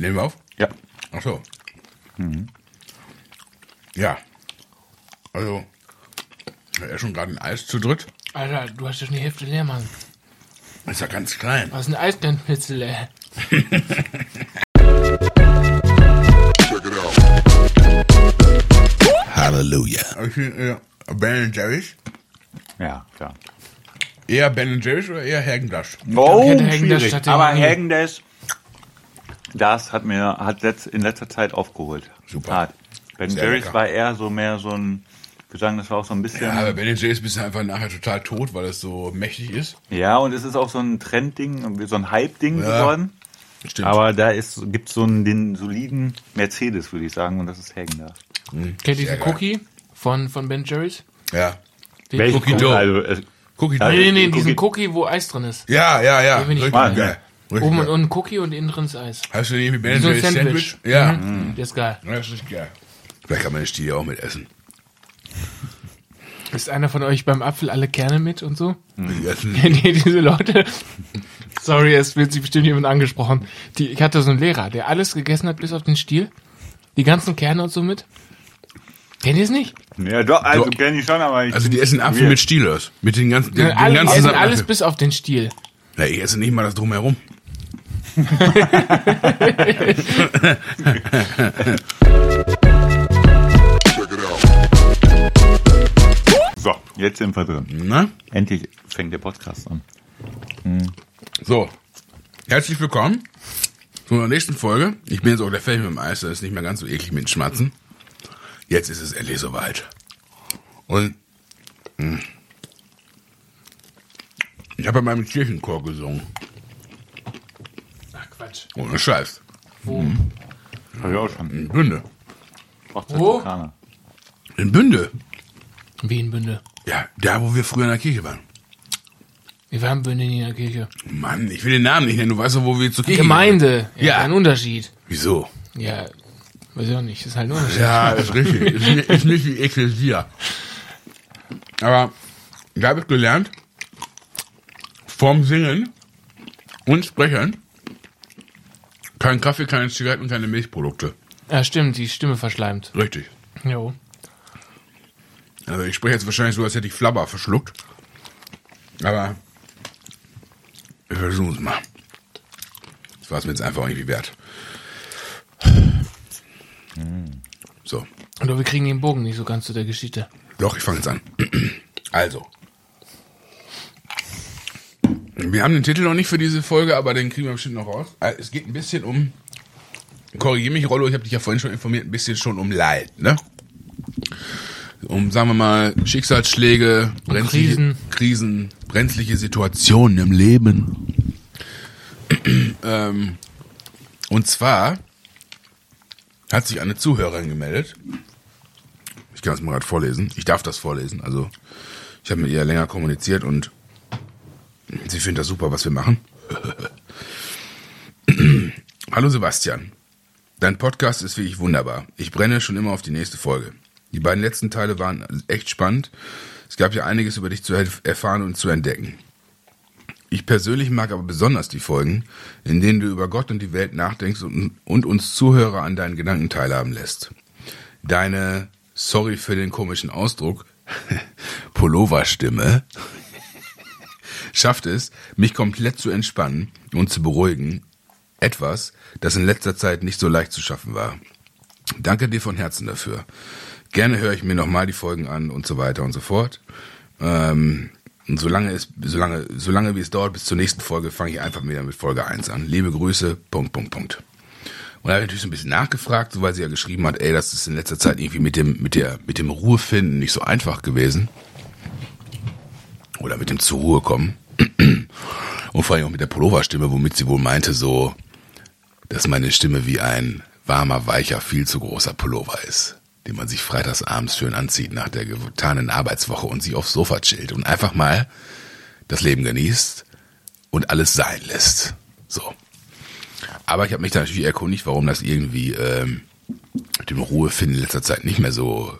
Nehmen wir auf? Ja. Ach so. Ja. Also, er ist schon gerade ein Eis zu dritt. Alter, du hast ja schon die Hälfte leer, Mann. Ist ja ganz klein. Was ist ein Eiskleinpitzel, ey? Halleluja. Ich finde, äh, Ben Jerry's. Ja, klar. Eher Ben Jerry's oder eher Häagen-Dazs? Oh, schwierig. Aber Häagen-Dazs, das hat mir hat letzt, in letzter Zeit aufgeholt. Super. Hart. Ben Sehr Jerry's lecker. war eher so mehr so ein, wir sagen, das war auch so ein bisschen. Ja, Ja, aber Ben Jerry's bist du einfach nachher total tot, weil es so mächtig ist. und es ist auch so ein Trendding, so ein Hype-Ding Ja. geworden. Stimmt. Aber da ist, gibt's so einen, den soliden Mercedes, würde ich sagen, und das ist Häagen-Dazs. Kennt ihr diesen. Cookie von, von Ben Jerry's? ja. Den Cookie Dough. Also, es, Cookie Ja, Nee, nee, nee, Cookie- diesen Cookie, wo Eis drin ist. Ja, ja, ja. Den bin ich mal, geil. Richtig Oben geil. und, und Cookie und innen drin ist Eis. Hast du den mit Ben so Sandwich. Sandwich? Ja. Mhm. Der ist geil. Ja, Das ist geil. Vielleicht kann man den Stiel ja auch mit essen. Ist einer von euch beim Apfel alle Kerne mit und so? Kennt ihr diese Leute? Sorry, es wird sich bestimmt jemand angesprochen. Die, ich hatte so einen Lehrer, der alles gegessen hat bis auf den Stiel. Die ganzen Kerne und so mit. Kennt ihr es nicht? ja, doch, also So. kenne ich schon, aber ich. Also die essen Apfel Weird. mit Stielers. Mit den ganzen, den, den alle, die ganzen essen alles bis auf den Stiel. Na, ich esse nicht mal das drumherum. So, jetzt sind wir drin. Na? Endlich fängt der Podcast an. So. Herzlich willkommen zu unserer nächsten Folge. Ich bin jetzt auch der Fertig mit dem Eis, das ist nicht mehr ganz so eklig mit den Schmatzen. Jetzt ist es endlich soweit. Und mh, ich habe bei meinem Kirchenchor gesungen. Quatsch. Ohne Scheiß. Wo? Hab ich auch schon. In Bünde. Wo? In Bünde. Wienbünde. Ja, da wo wir früher in der Kirche waren. Wir waren Bünde in der Kirche. Mann, ich will den Namen nicht nennen. Du weißt doch, wo wir zur Kirche Gemeinde. Ja. Ja. Ein Unterschied. Wieso? Ja, weiß ich auch nicht. Ist halt ein Unterschied. Ja, ist richtig. ist, nicht, ist nicht wie Ekklesia. Aber da habe ich gelernt, vorm Singen und Sprechen kein Kaffee, keine Zigaretten, keine Milchprodukte. Ja, stimmt, die Stimme verschleimt. Richtig. Jo. Also ich spreche jetzt wahrscheinlich so, als hätte ich Flabber verschluckt. Aber wir versuchen es mal. Das war es mir jetzt einfach irgendwie wert. So. Und wir kriegen den Bogen nicht so ganz zu der Geschichte. Doch, ich fange jetzt an. Also. Wir haben den Titel noch nicht für diese Folge, aber den kriegen wir bestimmt noch raus. Äh, Es geht ein bisschen um, korrigiere mich, Rollo, ich habe dich ja vorhin schon informiert, ein bisschen schon um Leid, ne? Um, sagen wir mal, Schicksalsschläge, brenzliche, Krisen. Krisen, brenzliche Situationen im Leben. ähm, und zwar hat sich eine Zuhörerin gemeldet, ich kann es mal gerade vorlesen. Ich darf das vorlesen. Also ich habe mit ihr länger kommuniziert und sie findet das super, was wir machen. Hallo Sebastian. Dein Podcast ist wirklich wunderbar. Ich brenne schon immer auf die nächste Folge. Die beiden letzten Teile waren echt spannend. Es gab ja einiges über dich zu erf- erfahren und zu entdecken. Ich persönlich mag aber besonders die Folgen, in denen du über Gott und die Welt nachdenkst und, und uns Zuhörer an deinen Gedanken teilhaben lässt. Deine, sorry für den komischen Ausdruck, Pulloverstimme schafft es, mich komplett zu entspannen und zu beruhigen. Etwas, das in letzter Zeit nicht so leicht zu schaffen war. Danke dir von Herzen dafür. Gerne höre ich mir nochmal die Folgen an und so weiter und so fort. Ähm, und solange es, solange, solange wie es dauert bis zur nächsten Folge, fange ich einfach wieder mit Folge 1 an. Liebe Grüße, Punkt, Punkt, Punkt. Und da habe ich natürlich so ein bisschen nachgefragt, so weil sie ja geschrieben hat, ey, das ist in letzter Zeit irgendwie mit dem, mit der, mit dem Ruhefinden nicht so einfach gewesen. Oder mit dem zur Ruhe kommen. Und vor allem auch mit der Pulloverstimme, womit sie wohl meinte, so, dass meine Stimme wie ein warmer, weicher, viel zu großer Pullover ist, den man sich freitags abends schön anzieht nach der getanen Arbeitswoche und sich aufs Sofa chillt und einfach mal das Leben genießt und alles sein lässt. So. Aber ich habe mich da natürlich erkundigt, warum das irgendwie ähm, mit dem Ruhefinden in letzter Zeit nicht mehr so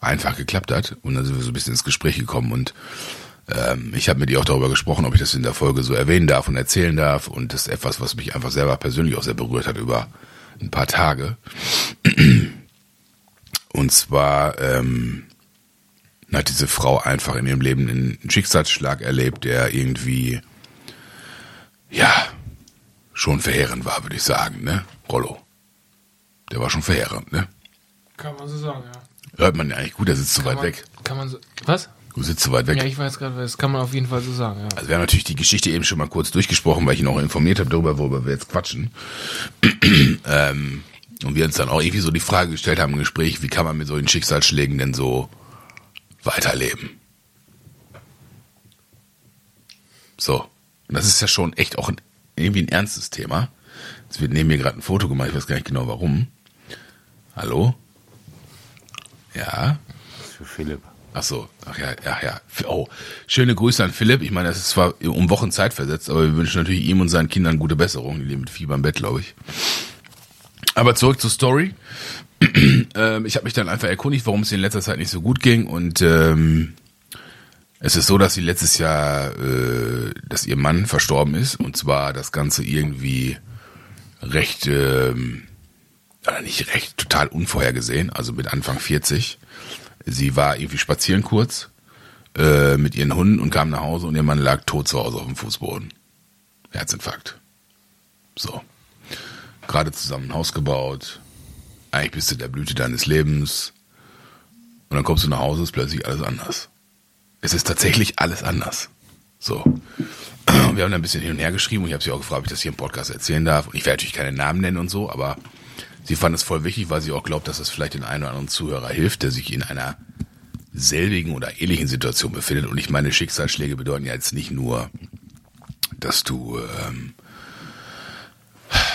einfach geklappt hat. Und dann sind wir so ein bisschen ins Gespräch gekommen und ähm, ich habe mit ihr auch darüber gesprochen, ob ich das in der Folge so erwähnen darf und erzählen darf. Und das ist etwas, was mich einfach selber persönlich auch sehr berührt hat über ein paar Tage. Und zwar ähm, hat diese Frau einfach in ihrem Leben einen Schicksalsschlag erlebt, der irgendwie, ja, schon verheerend war, würde ich sagen, ne? Rollo. Der war schon verheerend, ne? Kann man so sagen, ja. Hört man ja eigentlich gut, der sitzt zu Kann weit man, weg. Kann man so, was? Du sitzt zu weit weg. Ja, ich weiß gerade, das kann man auf jeden Fall so sagen, ja. Also wir haben natürlich die Geschichte eben schon mal kurz durchgesprochen, weil ich ihn auch informiert habe darüber, worüber wir jetzt quatschen. ähm, und wir uns dann auch irgendwie so die Frage gestellt haben im Gespräch, wie kann man mit solchen Schicksalsschlägen denn so weiterleben? So. Und das ist ja schon echt auch ein, irgendwie ein ernstes Thema. Es wird neben mir gerade ein Foto gemacht, ich weiß gar nicht genau warum. Hallo? Ja? Für Philipp. Ach so, ach ja, ach ja. Oh, schöne Grüße an Philipp. Ich meine, das ist zwar um Wochen Zeit versetzt, aber wir wünschen natürlich ihm und seinen Kindern gute Besserung. Die leben mit Fieber im Bett, glaube ich. Aber zurück zur Story. ähm, ich habe mich dann einfach erkundigt, warum es in letzter Zeit nicht so gut ging und ähm, es ist so, dass sie letztes Jahr, äh, dass ihr Mann verstorben ist und zwar das Ganze irgendwie recht, ähm, nicht recht, total unvorhergesehen, also mit Anfang 40. Sie war irgendwie spazieren kurz äh, mit ihren Hunden und kam nach Hause und ihr Mann lag tot zu Hause auf dem Fußboden. Herzinfarkt. So. Gerade zusammen ein Haus gebaut. Eigentlich bist du der Blüte deines Lebens. Und dann kommst du nach Hause, ist plötzlich alles anders. Es ist tatsächlich alles anders. So. Wir haben da ein bisschen hin und her geschrieben und ich habe sie auch gefragt, ob ich das hier im Podcast erzählen darf. Und ich werde natürlich keine Namen nennen und so, aber sie fand es voll wichtig, weil sie auch glaubt, dass es vielleicht den einen oder anderen Zuhörer hilft, der sich in einer selbigen oder ähnlichen Situation befindet. Und ich meine, Schicksalsschläge bedeuten ja jetzt nicht nur, dass du ähm,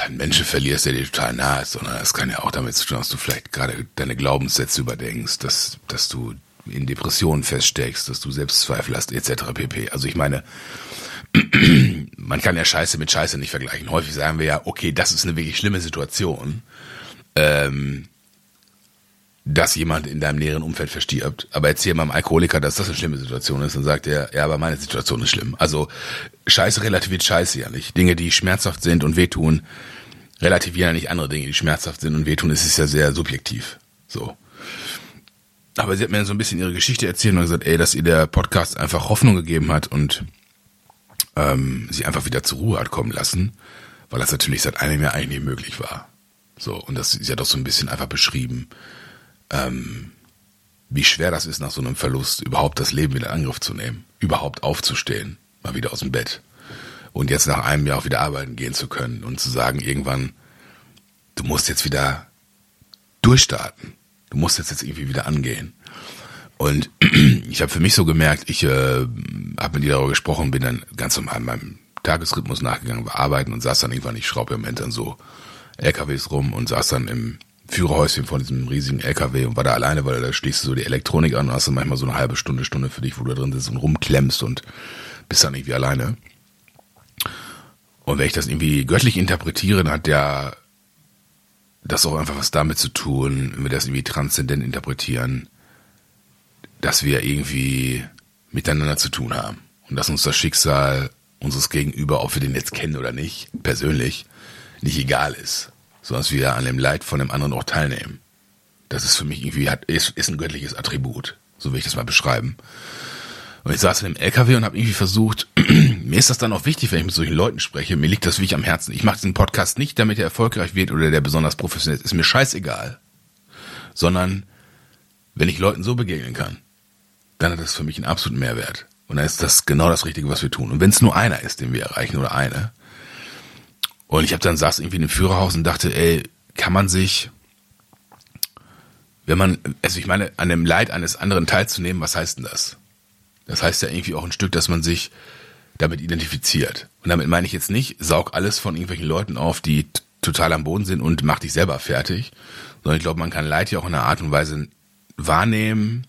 einen Menschen verlierst, der dir total nah ist, sondern es kann ja auch damit zu tun, dass du vielleicht gerade deine Glaubenssätze überdenkst, dass, dass du in Depressionen feststeckst, dass du Selbstzweifel hast, etc. pp. Also ich meine, man kann ja Scheiße mit Scheiße nicht vergleichen. Häufig sagen wir ja, okay, das ist eine wirklich schlimme Situation, ähm, dass jemand in deinem näheren Umfeld verstirbt. Aber erzähl mal einem Alkoholiker, dass das eine schlimme Situation ist, dann sagt er, ja, aber meine Situation ist schlimm. Also Scheiße relativiert Scheiße ja nicht. Dinge, die schmerzhaft sind und wehtun, relativieren ja nicht andere Dinge, die schmerzhaft sind und wehtun. Es ist ja sehr subjektiv. So. Aber sie hat mir so ein bisschen ihre Geschichte erzählt und gesagt, ey, dass ihr der Podcast einfach Hoffnung gegeben hat und ähm, sie einfach wieder zur Ruhe hat kommen lassen, weil das natürlich seit einem Jahr eigentlich nicht möglich war. So, und das, sie hat auch so ein bisschen einfach beschrieben, ähm, wie schwer das ist, nach so einem Verlust überhaupt das Leben wieder in Angriff zu nehmen, überhaupt aufzustehen, mal wieder aus dem Bett und jetzt nach einem Jahr auch wieder arbeiten gehen zu können und zu sagen, irgendwann, du musst jetzt wieder durchstarten, du musst jetzt, jetzt irgendwie wieder angehen. Und ich habe für mich so gemerkt, ich äh, habe mit ihr darüber gesprochen, bin dann ganz normal meinem Tagesrhythmus nachgegangen, war arbeiten und saß dann irgendwann, ich schraube im Moment dann so LKWs rum und saß dann im Führerhäuschen von diesem riesigen LKW und war da alleine, weil da schließt du so die Elektronik an und hast dann manchmal so eine halbe Stunde, Stunde für dich, wo du da drin sitzt und rumklemmst und bist dann irgendwie alleine. Und wenn ich das irgendwie göttlich interpretiere, dann hat der das auch einfach was damit zu tun, wenn wir das irgendwie transzendent interpretieren, dass wir irgendwie miteinander zu tun haben. Und dass uns das Schicksal unseres Gegenüber, ob wir den jetzt kennen oder nicht, persönlich, nicht egal ist. Sondern dass wir an dem Leid von dem anderen auch teilnehmen. Das ist für mich irgendwie, hat, ist, ist ein göttliches Attribut. So will ich das mal beschreiben. Und ich saß in dem LKW und habe irgendwie versucht, mir ist das dann auch wichtig, wenn ich mit solchen Leuten spreche, mir liegt das wirklich am Herzen. Ich mache diesen Podcast nicht, damit er erfolgreich wird oder der besonders professionell ist. Ist mir scheißegal. Sondern, wenn ich Leuten so begegnen kann, dann hat das für mich einen absoluten Mehrwert. Und dann ist das genau das Richtige, was wir tun. Und wenn es nur einer ist, den wir erreichen oder eine. Und ich habe dann saß irgendwie in dem Führerhaus und dachte, ey, kann man sich, wenn man, also ich meine, an dem Leid eines anderen teilzunehmen, was heißt denn das? Das heißt ja irgendwie auch ein Stück, dass man sich damit identifiziert. Und damit meine ich jetzt nicht, saug alles von irgendwelchen Leuten auf, die total am Boden sind und mach dich selber fertig, sondern ich glaube, man kann Leid ja auch in einer Art und Weise wahrnehmen.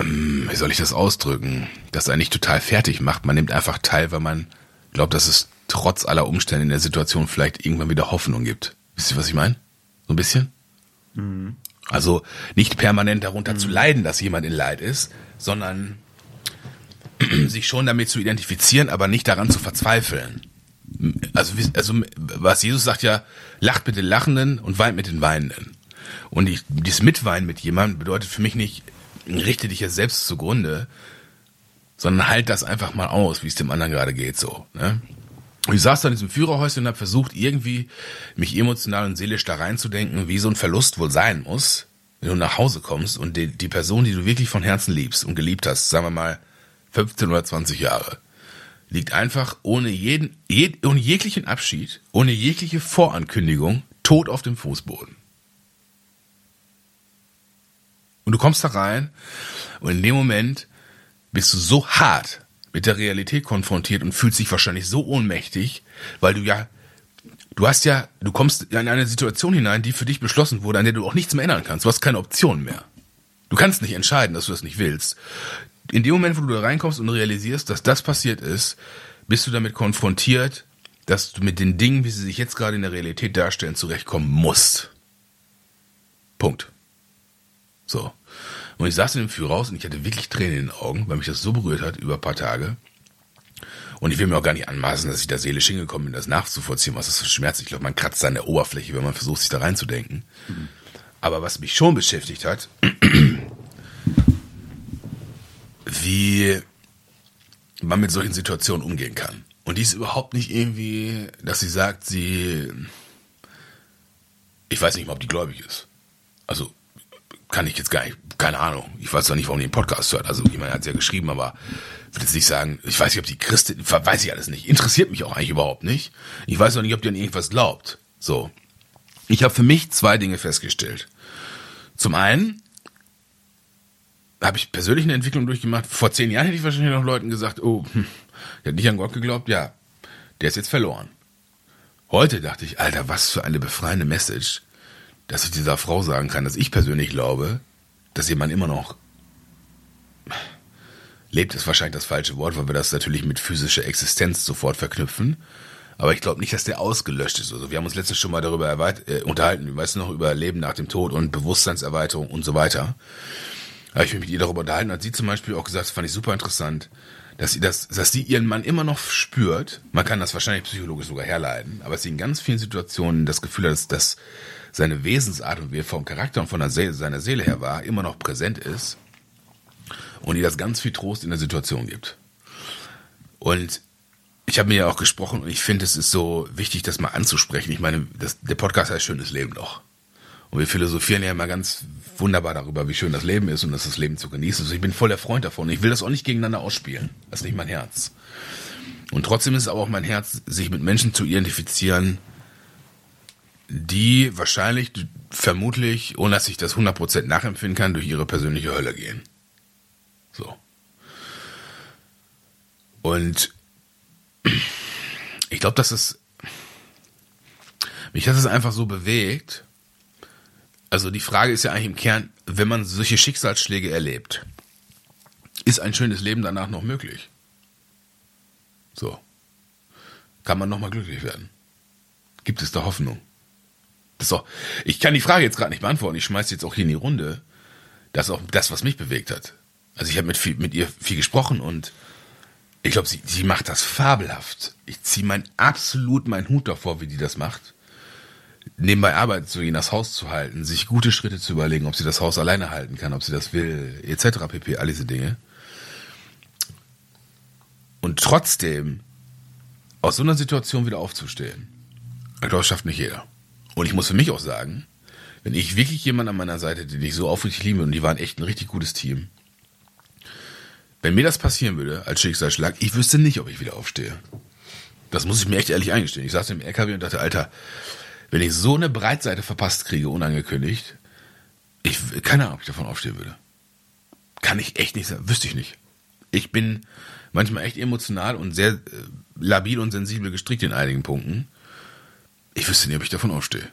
Ähm, Wie soll ich das ausdrücken? Das einen nicht total fertig macht. Man nimmt einfach teil, weil man glaubt, dass es trotz aller Umstände in der Situation vielleicht irgendwann wieder Hoffnung gibt. Wisst ihr, was ich meine? So ein bisschen? Also nicht permanent darunter mhm. zu leiden, dass jemand in Leid ist, sondern sich schon damit zu identifizieren, aber nicht daran zu verzweifeln. Also, also was Jesus sagt ja, lacht mit den Lachenden und weint mit den Weinenden. Und ich, dieses Mitweinen mit jemandem bedeutet für mich nicht, richte dich jetzt selbst zugrunde, sondern halt das einfach mal aus, wie es dem anderen gerade geht, so. Ne? Ich saß da in diesem Führerhäuschen und habe versucht, irgendwie mich emotional und seelisch da reinzudenken, wie so ein Verlust wohl sein muss, wenn du nach Hause kommst und die, die Person, die du wirklich von Herzen liebst und geliebt hast, sagen wir mal 15 oder 20 Jahre, liegt einfach ohne jeden, jed, ohne jeglichen Abschied, ohne jegliche Vorankündigung, tot auf dem Fußboden. Und du kommst da rein und in dem Moment bist du so hart mit der Realität konfrontiert und fühlst dich wahrscheinlich so ohnmächtig, weil du ja, du hast ja, du kommst in eine Situation hinein, die für dich beschlossen wurde, an der du auch nichts mehr ändern kannst. Du hast keine Option mehr. Du kannst nicht entscheiden, dass du das nicht willst. In dem Moment, wo du da reinkommst und realisierst, dass das passiert ist, bist du damit konfrontiert, dass du mit den Dingen, wie sie sich jetzt gerade in der Realität darstellen, zurechtkommen musst. Punkt. So. Und ich saß in dem Führerhaus und ich hatte wirklich Tränen in den Augen, weil mich das so berührt hat über ein paar Tage. Und ich will mir auch gar nicht anmaßen, dass ich da seelisch hingekommen bin, das nachzuvollziehen, was das für Schmerz. Ich glaube, man kratzt an der Oberfläche, wenn man versucht, sich da reinzudenken. Aber was mich schon beschäftigt hat, wie man mit solchen Situationen umgehen kann. Und die ist überhaupt nicht irgendwie, dass sie sagt, sie, ich weiß nicht mal, ob die gläubig ist. Also kann ich jetzt gar nicht, keine Ahnung. Ich weiß zwar nicht, warum die den Podcast hört. Also jemand hat es ja geschrieben, aber ich will jetzt nicht sagen, ich weiß nicht, ob die Christin, weiß ich alles nicht. Interessiert mich auch eigentlich überhaupt nicht. Ich weiß auch nicht, ob die an irgendwas glaubt. So. Ich habe für mich zwei Dinge festgestellt. Zum einen habe ich persönlich eine Entwicklung durchgemacht. Vor zehn Jahren hätte ich wahrscheinlich noch Leuten gesagt, oh, hm, der hat nicht an Gott geglaubt, ja, der ist jetzt verloren. Heute dachte ich, Alter, was für eine befreiende Message, dass ich dieser Frau sagen kann, dass ich persönlich glaube, dass jemand immer noch lebt, ist wahrscheinlich das falsche Wort, weil wir das natürlich mit physischer Existenz sofort verknüpfen. Aber ich glaube nicht, dass der ausgelöscht ist. Also wir haben uns letztens schon mal darüber äh, unterhalten, weißt du noch, über Leben nach dem Tod und Bewusstseinserweiterung und so weiter. Da habe ich mich mit ihr darüber unterhalten, hat sie zum Beispiel auch gesagt, das fand ich super interessant, dass sie das, dass sie ihren Mann immer noch spürt. Man kann das wahrscheinlich psychologisch sogar herleiten, aber dass sie in ganz vielen Situationen das Gefühl hat, dass, dass seine Wesensart und wie er vom Charakter und von der Seele, seiner Seele her war, immer noch präsent ist und ihr das ganz viel Trost in der Situation gibt. Und ich habe mir ja auch gesprochen und ich finde, es ist so wichtig, das mal anzusprechen. Ich meine, das, der Podcast heißt Schönes Leben doch. Und wir philosophieren ja immer ganz wunderbar darüber, wie schön das Leben ist und dass das Leben zu genießen ist. Ich bin voll der Freund davon. Ich will das auch nicht gegeneinander ausspielen. Das ist nicht mein Herz. Und trotzdem ist es aber auch mein Herz, sich mit Menschen zu identifizieren, die wahrscheinlich, vermutlich, ohne dass ich das 100% nachempfinden kann, durch ihre persönliche Hölle gehen. So. Und ich glaube, dass es mich hat es einfach so bewegt. Also die Frage ist ja eigentlich im Kern, wenn man solche Schicksalsschläge erlebt, ist ein schönes Leben danach noch möglich? So. Kann man nochmal glücklich werden? Gibt es da Hoffnung? Auch, ich kann die Frage jetzt gerade nicht beantworten. Ich schmeiße jetzt auch hier in die Runde. Das ist auch das, was mich bewegt hat. Also ich habe mit, mit ihr viel gesprochen und ich glaube, sie, sie macht das fabelhaft. Ich ziehe mein absolut meinen Hut davor, wie die das macht. Nebenbei arbeiten zu gehen, das Haus zu halten, sich gute Schritte zu überlegen, ob sie das Haus alleine halten kann, ob sie das will, etc. pp. All diese Dinge. Und trotzdem aus so einer Situation wieder aufzustehen, ich glaube, das schafft nicht jeder. Und ich muss für mich auch sagen, wenn ich wirklich jemanden an meiner Seite, den ich so aufrichtig liebe, und die waren echt ein richtig gutes Team, wenn mir das passieren würde als Schicksalsschlag, ich wüsste nicht, ob ich wieder aufstehe. Das muss ich mir echt ehrlich eingestehen. Ich saß im LKW und dachte, Alter, wenn ich so eine Breitseite verpasst kriege, unangekündigt, ich, keine Ahnung, ob ich davon aufstehen würde. Kann ich echt nicht sagen, wüsste ich nicht. Ich bin manchmal echt emotional und sehr äh, labil und sensibel gestrickt in einigen Punkten. Ich wüsste nicht, ob ich davon aufstehe.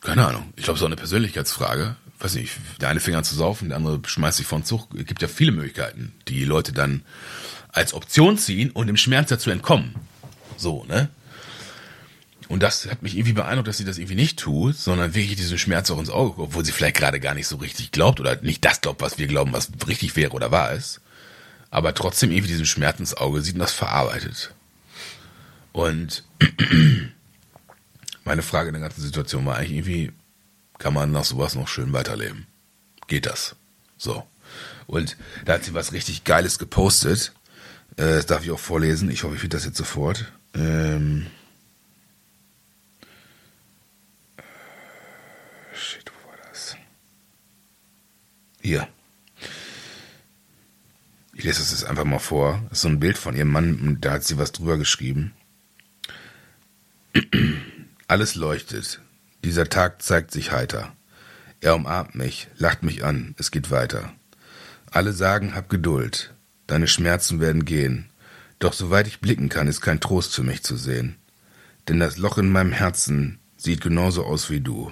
Keine Ahnung. Ich glaube, es ist auch eine Persönlichkeitsfrage. Weiß nicht, der eine fängt an zu saufen, der andere schmeißt sich von Zug. Es gibt ja viele Möglichkeiten, die Leute dann als Option ziehen und dem Schmerz dazu entkommen. So, ne? Und das hat mich irgendwie beeindruckt, dass sie das irgendwie nicht tut, sondern wirklich diesen Schmerz auch ins Auge obwohl sie vielleicht gerade gar nicht so richtig glaubt oder nicht das glaubt, was wir glauben, was richtig wäre oder wahr ist. Aber trotzdem irgendwie diesen Schmerz ins Auge sieht und das verarbeitet. Und meine Frage in der ganzen Situation war eigentlich irgendwie, kann man nach sowas noch schön weiterleben? Geht das? So. Und da hat sie was richtig Geiles gepostet. Äh, das darf ich auch vorlesen. Ich hoffe, ich finde das jetzt sofort. Ähm Shit, wo war das? Hier. Ich lese das jetzt einfach mal vor. Das ist so ein Bild von ihrem Mann da hat sie was drüber geschrieben. Alles leuchtet. Dieser Tag zeigt sich heiter. Er umarmt mich, lacht mich an, es geht weiter. Alle sagen, hab Geduld, deine Schmerzen werden gehen. Doch soweit ich blicken kann, ist kein Trost für mich zu sehen. Denn das Loch in meinem Herzen sieht genauso aus wie du.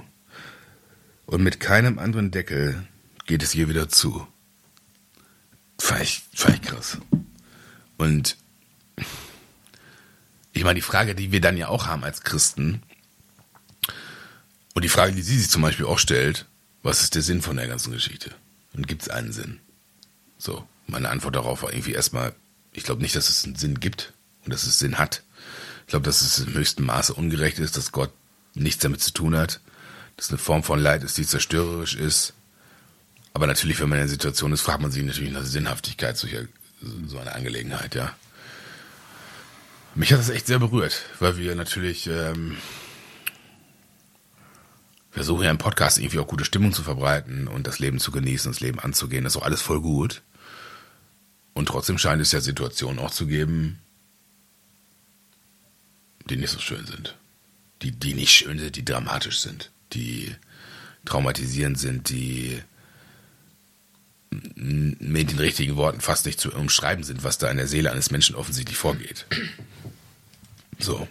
Und mit keinem anderen Deckel geht es hier wieder zu. Fand ich krass. Und ich meine, die Frage, die wir dann ja auch haben als Christen, und die Frage, die sie sich zum Beispiel auch stellt, was ist der Sinn von der ganzen Geschichte? Und gibt es einen Sinn? So, meine Antwort darauf war irgendwie erstmal, ich glaube nicht, dass es einen Sinn gibt und dass es Sinn hat. Ich glaube, dass es im höchsten Maße ungerecht ist, dass Gott nichts damit zu tun hat, dass eine Form von Leid ist, die zerstörerisch ist. Aber natürlich, wenn man in der Situation ist, fragt man sich natürlich nach der Sinnhaftigkeit solcher, so einer Angelegenheit, ja. Mich hat das echt sehr berührt, weil wir natürlich ähm, versuchen ja im Podcast irgendwie auch gute Stimmung zu verbreiten und das Leben zu genießen, das Leben anzugehen. Das ist auch alles voll gut. Und trotzdem scheint es ja Situationen auch zu geben, die nicht so schön sind. Die, die nicht schön sind, die dramatisch sind, die traumatisierend sind, die mit den richtigen Worten fast nicht zu umschreiben sind, was da in der Seele eines Menschen offensichtlich vorgeht. So.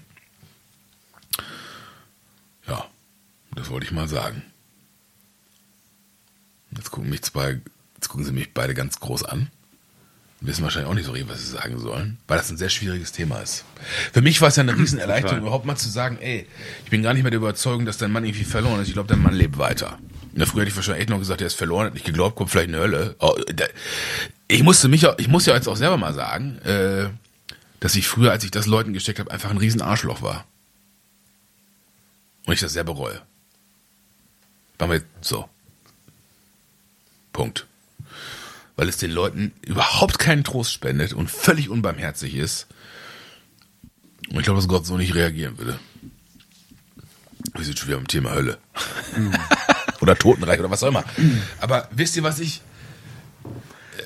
Ja, das wollte ich mal sagen. Jetzt gucken mich zwei, jetzt gucken sie mich beide ganz groß an. Wissen wahrscheinlich auch nicht so richtig, was sie sagen sollen, weil das ein sehr schwieriges Thema ist. Für mich war es ja eine Riesenerleichterung, überhaupt mal zu sagen, ey, ich bin gar nicht mehr der Überzeugung, dass dein Mann irgendwie verloren ist. Ich glaube, dein Mann lebt weiter. Na, früher hätte ich wahrscheinlich echt noch gesagt, er ist verloren, hat nicht geglaubt, kommt vielleicht in die Hölle. Oh, ich musste mich, ich muss ja jetzt auch selber mal sagen, äh, dass ich früher, als ich das Leuten gesteckt habe, einfach ein riesen Arschloch war. Und ich das sehr bereue. Machen wir so. Punkt. Weil es den Leuten überhaupt keinen Trost spendet und völlig unbarmherzig ist. Und ich glaube, dass Gott so nicht reagieren würde. Wir sind schon wieder am Thema Hölle. Mhm. oder Totenreich oder was auch immer. Aber wisst ihr, was ich.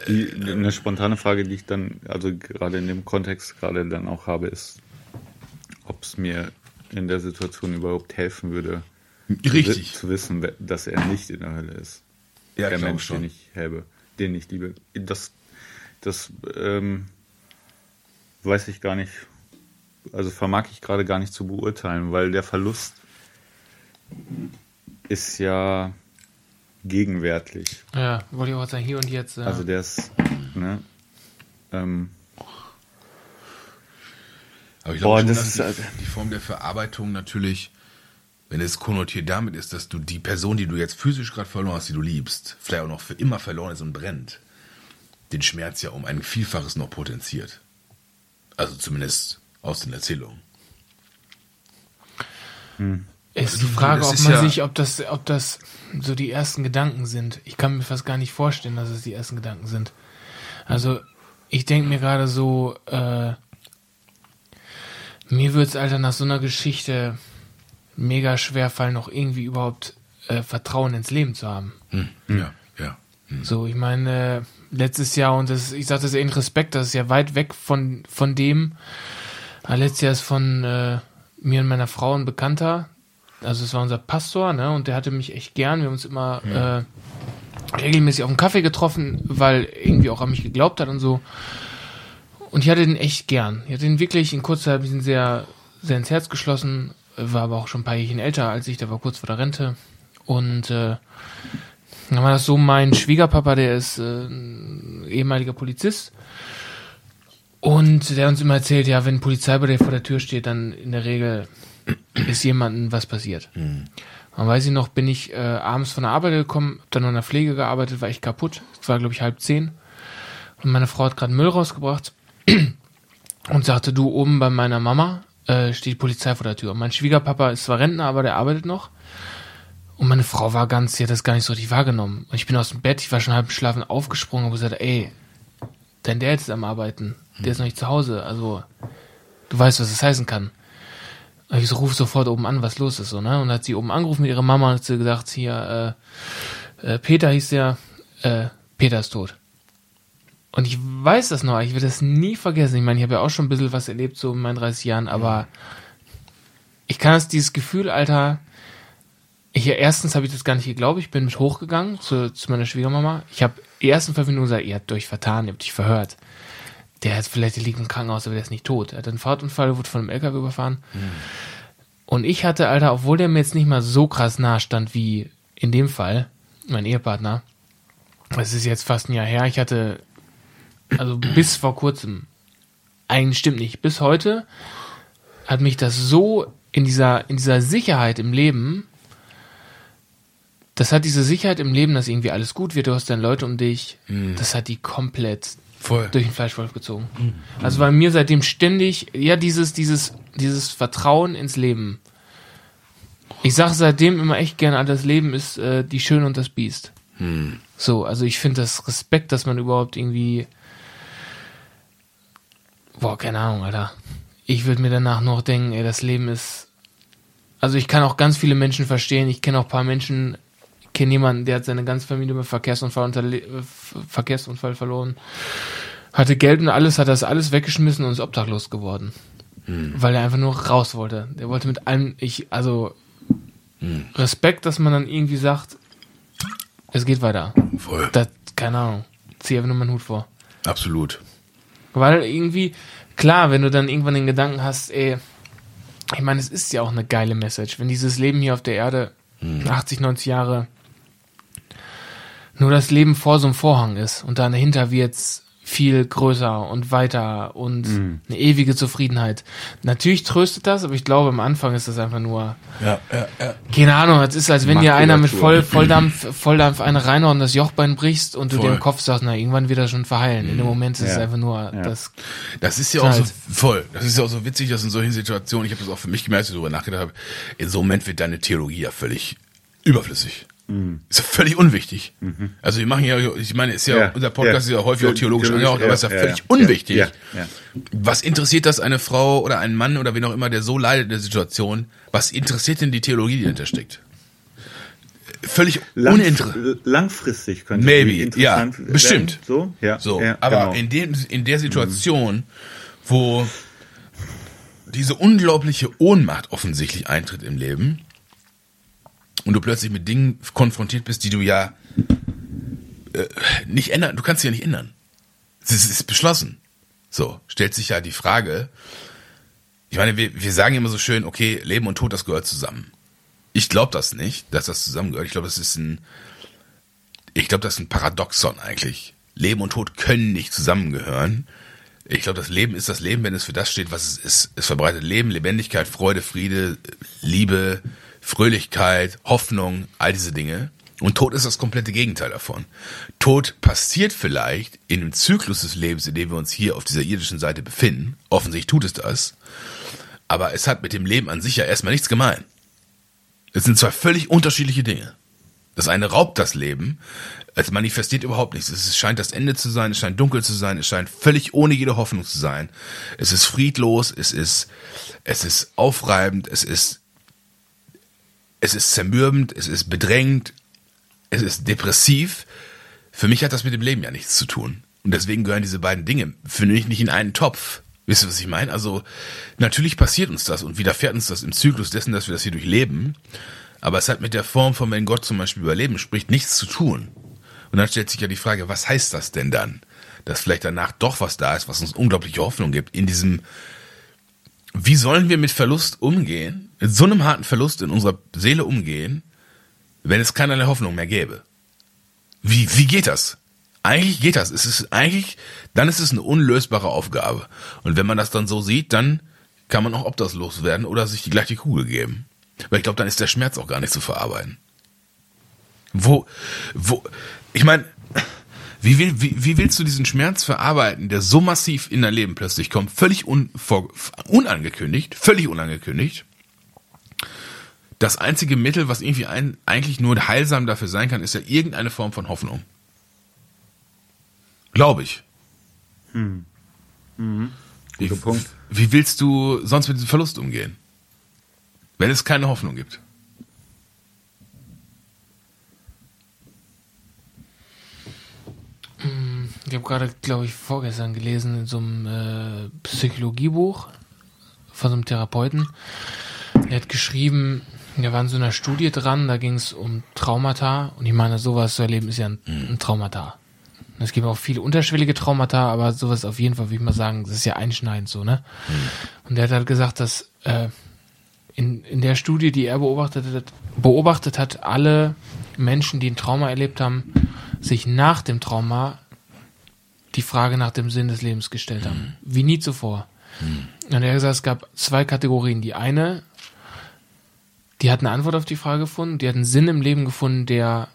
Die, eine spontane Frage, die ich dann, also gerade in dem Kontext gerade dann auch habe, ist, ob es mir in der Situation überhaupt helfen würde, Richtig. zu wissen, dass er nicht in der Hölle ist. Ja, der Mensch, schon. den ich habe, den ich liebe. Das, das ähm, weiß ich gar nicht, also vermag ich gerade gar nicht zu beurteilen, weil der Verlust ist ja gegenwärtig. Ja, wollte ich auch sagen, hier und jetzt. Ja. Also der ist, ne, ähm, aber ich glaube, schon, das ist die, die Form der Verarbeitung natürlich wenn es konnotiert damit ist, dass du die Person, die du jetzt physisch gerade verloren hast, die du liebst, vielleicht auch noch für immer verloren ist und brennt, den Schmerz ja um ein Vielfaches noch potenziert. Also zumindest aus den Erzählungen. Hm. Es ist die Frage, ob man ja sich, ob das, ob das so die ersten Gedanken sind. Ich kann mir fast gar nicht vorstellen, dass es die ersten Gedanken sind. Also, ich denke mir gerade so, äh, mir wird es, Alter, nach so einer Geschichte, mega schwer fallen, noch irgendwie überhaupt äh, Vertrauen ins Leben zu haben. Hm. Ja, ja. Hm. So, ich meine, letztes Jahr, und das, ich sage das in Respekt, das ist ja weit weg von, von dem. Aber letztes Jahr ist von äh, mir und meiner Frau ein Bekannter, also es war unser Pastor, ne, und der hatte mich echt gern. Wir haben uns immer ja. äh, regelmäßig auf einen Kaffee getroffen, weil irgendwie auch an mich geglaubt hat und so. Und ich hatte den echt gern. Ich hatte den wirklich in kurzer Zeit, wir sind sehr, sehr ins Herz geschlossen war aber auch schon ein paar Jährchen älter als ich, der war kurz vor der Rente. Und äh, dann war das so, mein Schwiegerpapa, der ist äh, ehemaliger Polizist. Und der uns immer erzählt, ja, wenn Polizei bei dir vor der Tür steht, dann in der Regel ist jemandem was passiert. Mhm. Dann weiß ich noch, bin ich äh, abends von der Arbeit gekommen, hab dann noch in der Pflege gearbeitet, war ich kaputt. Es war, glaube ich, halb zehn. Und meine Frau hat gerade Müll rausgebracht und sagte, du, oben bei meiner Mama äh, steht die Polizei vor der Tür. Mein Schwiegerpapa ist zwar Rentner, aber der arbeitet noch. Und meine Frau war ganz, sie hat das gar nicht so richtig wahrgenommen. Und ich bin aus dem Bett, ich war schon halb schlafen aufgesprungen und gesagt, ey, dein Dad ist am Arbeiten. Der ist noch nicht zu Hause. Also, du weißt, was das heißen kann. Und ich so, ruf sofort oben an, was los ist, so, ne? Und hat sie oben angerufen mit ihrer Mama und hat sie gesagt, hier, äh, äh, Peter hieß der, äh, Peter ist tot. Und ich weiß das noch, ich werde das nie vergessen. Ich meine, ich habe ja auch schon ein bisschen was erlebt, so in meinen 30 Jahren, aber ich kann es, dieses Gefühl, Alter, ich, erstens habe ich das gar nicht geglaubt, ich bin mit hochgegangen zu, zu meiner Schwiegermama. Ich habe die ersten fünf Minuten gesagt, ihr habt euch vertan, ihr habt dich verhört. Der hat vielleicht, der liegt im Krankenhaus, aber der ist nicht tot. Er hat einen Fahrtunfall, wurde von einem LKW überfahren. Mhm. Und ich hatte, Alter, obwohl der mir jetzt nicht mal so krass nah stand wie in dem Fall, mein Ehepartner, es ist jetzt fast ein Jahr her, ich hatte, also bis vor kurzem, eigentlich stimmt nicht, bis heute hat mich das so in dieser, in dieser Sicherheit im Leben das hat diese Sicherheit im Leben, dass irgendwie alles gut wird, du hast deine Leute um dich, mhm. das hat die komplett Voll. durch den Fleischwolf gezogen. Mhm. Also bei mir seitdem ständig, ja, dieses, dieses, dieses Vertrauen ins Leben. Ich sage seitdem immer echt gerne, das Leben ist äh, die Schöne und das Biest. Mhm. So, also ich finde das Respekt, dass man überhaupt irgendwie. Boah, keine Ahnung, Alter. Ich würde mir danach noch denken, ey, das Leben ist. Also ich kann auch ganz viele Menschen verstehen. Ich kenne auch ein paar Menschen, kenne jemanden, der hat seine ganze Familie mit Verkehrsunfall, unter, äh, Verkehrsunfall verloren. Hatte Geld und alles, hat das alles weggeschmissen und ist obdachlos geworden. Hm. Weil er einfach nur raus wollte. Der wollte mit allem, ich, also hm. Respekt, dass man dann irgendwie sagt, es geht weiter. Voll. Das, keine Ahnung. Zieh einfach nur meinen Hut vor. Absolut. Weil irgendwie, klar, wenn du dann irgendwann den Gedanken hast, ey, ich meine, es ist ja auch eine geile Message, wenn dieses Leben hier auf der Erde hm. 80, 90 Jahre nur das Leben vor so einem Vorhang ist und dann dahinter wird's viel größer und weiter und mhm. eine ewige Zufriedenheit. Natürlich tröstet das, aber ich glaube, am Anfang ist das einfach nur. Ja, ja, ja. Keine Ahnung, es ist, als wenn dir einer mit Voll, Volldampf, Volldampf eine reinhaut und das Jochbein brichst und du voll. dir im Kopf sagst, na, irgendwann wird das schon verheilen. Mhm. In dem mhm. Moment ist ja. es einfach nur ja. das. Das ist ja auch so voll. Das ist ja auch so witzig, dass in solchen Situationen, ich habe das auch für mich gemerkt, als ich darüber nachgedacht habe, in so einem Moment wird deine Theologie ja völlig überflüssig. Mhm. Ist ja völlig unwichtig. Mhm. Also wir machen ja, ich meine, ist ja, ja unser Podcast ja. ist ja häufig auch theologisch angehaucht, aber ist ja, völlig unwichtig. Was interessiert das eine Frau oder einen Mann oder wen auch immer, der so leidet in der Situation? Was interessiert denn die Theologie, die dahinter steckt? Völlig Langf uninteressant. Langfristig könnte Maybe, ja, bestimmt. Werden. So, ja. So, aber genau. in dem, in der Situation, mhm. wo diese unglaubliche Ohnmacht offensichtlich eintritt im Leben, und du plötzlich mit Dingen konfrontiert bist, die du ja äh, nicht ändern, du kannst sie ja nicht ändern. Es ist, beschlossen. So, stellt sich ja die Frage, ich meine, wir, wir sagen immer so schön, okay, Leben und Tod, das gehört zusammen. Ich glaube das nicht, dass das zusammengehört. Ich glaube, das ist ein, ich glaube, das ist ein Paradoxon eigentlich. Leben und Tod können nicht zusammengehören. Ich glaube, das Leben ist das Leben, wenn es für das steht, was es ist. Es verbreitet Leben, Lebendigkeit, Freude, Friede, Liebe, Fröhlichkeit, Hoffnung, all diese Dinge. Und Tod ist das komplette Gegenteil davon. Tod passiert vielleicht in dem Zyklus des Lebens, in dem wir uns hier auf dieser irdischen Seite befinden. Offensichtlich tut es das. Aber es hat mit dem Leben an sich ja erstmal nichts gemein. Es sind zwei völlig unterschiedliche Dinge. Das eine raubt das Leben, es manifestiert überhaupt nichts. Es scheint das Ende zu sein, es scheint dunkel zu sein, es scheint völlig ohne jede Hoffnung zu sein. Es ist friedlos, es ist, es ist aufreibend, es ist es ist zermürbend, es ist bedrängt, es ist depressiv. Für mich hat das mit dem Leben ja nichts zu tun. Und deswegen gehören diese beiden Dinge für mich nicht in einen Topf. Wisst ihr, was ich meine? Also, natürlich passiert uns das und widerfährt uns das im Zyklus dessen, dass wir das hier durchleben. Aber es hat mit der Form von, wenn Gott zum Beispiel über Leben spricht, nichts zu tun. Und dann stellt sich ja die Frage, was heißt das denn dann? Dass vielleicht danach doch was da ist, was uns unglaubliche Hoffnung gibt in diesem wie sollen wir mit Verlust umgehen, mit so einem harten Verlust in unserer Seele umgehen, wenn es keinerlei Hoffnung mehr gäbe? Wie, wie geht das? Eigentlich geht das. Es ist eigentlich, dann ist es eine unlösbare Aufgabe. Und wenn man das dann so sieht, dann kann man auch obdachlos werden oder sich die gleiche Kugel geben. Weil ich glaube, dann ist der Schmerz auch gar nicht zu verarbeiten. Wo, wo, ich meine, Wie, will, wie, wie willst du diesen Schmerz verarbeiten, der so massiv in dein Leben plötzlich kommt, völlig un, vor, unangekündigt, völlig unangekündigt? Das einzige Mittel, was irgendwie ein, eigentlich nur heilsam dafür sein kann, ist ja irgendeine Form von Hoffnung. Glaube ich. Hm. Mhm. Guter wie, Punkt. Wie willst du sonst mit diesem Verlust umgehen? Wenn es keine Hoffnung gibt. Ich habe gerade, glaube ich, vorgestern gelesen in so einem äh, Psychologiebuch von so einem Therapeuten. Er hat geschrieben, wir waren so einer Studie dran, da ging es um Traumata und ich meine, sowas zu erleben ist ja ein, mhm. ein Traumata. Es gibt auch viele unterschwellige Traumata, aber sowas auf jeden Fall, würde ich mal sagen, das ist ja einschneidend so, ne? Mhm. Und er hat halt gesagt, dass äh, in, in der Studie, die er beobachtet hat, beobachtet hat, alle Menschen, die ein Trauma erlebt haben, sich nach dem Trauma die Frage nach dem Sinn des Lebens gestellt haben. Mhm. Wie nie zuvor. Mhm. Und er hat gesagt, es gab zwei Kategorien. Die eine, die hat eine Antwort auf die Frage gefunden, die hat einen Sinn im Leben gefunden, der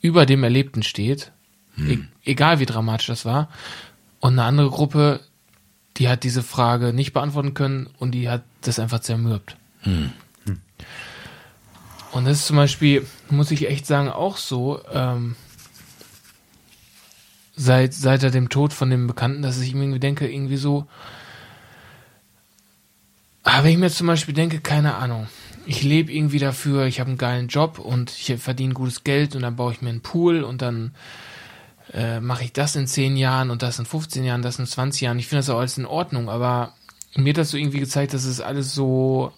über dem Erlebten steht. Mhm. E egal wie dramatisch das war. Und eine andere Gruppe, die hat diese Frage nicht beantworten können und die hat das einfach zermürbt. Mhm. Und das ist zum Beispiel, muss ich echt sagen, auch so, ähm, seit, seit er dem Tod von dem Bekannten, dass ich irgendwie denke, irgendwie so. Aber wenn ich mir zum Beispiel denke, keine Ahnung, ich lebe irgendwie dafür, ich habe einen geilen Job und ich verdiene gutes Geld und dann baue ich mir einen Pool und dann äh, mache ich das in 10 Jahren und das in 15 Jahren, das in 20 Jahren. Ich finde das auch alles in Ordnung, aber mir hat das so irgendwie gezeigt, dass es alles so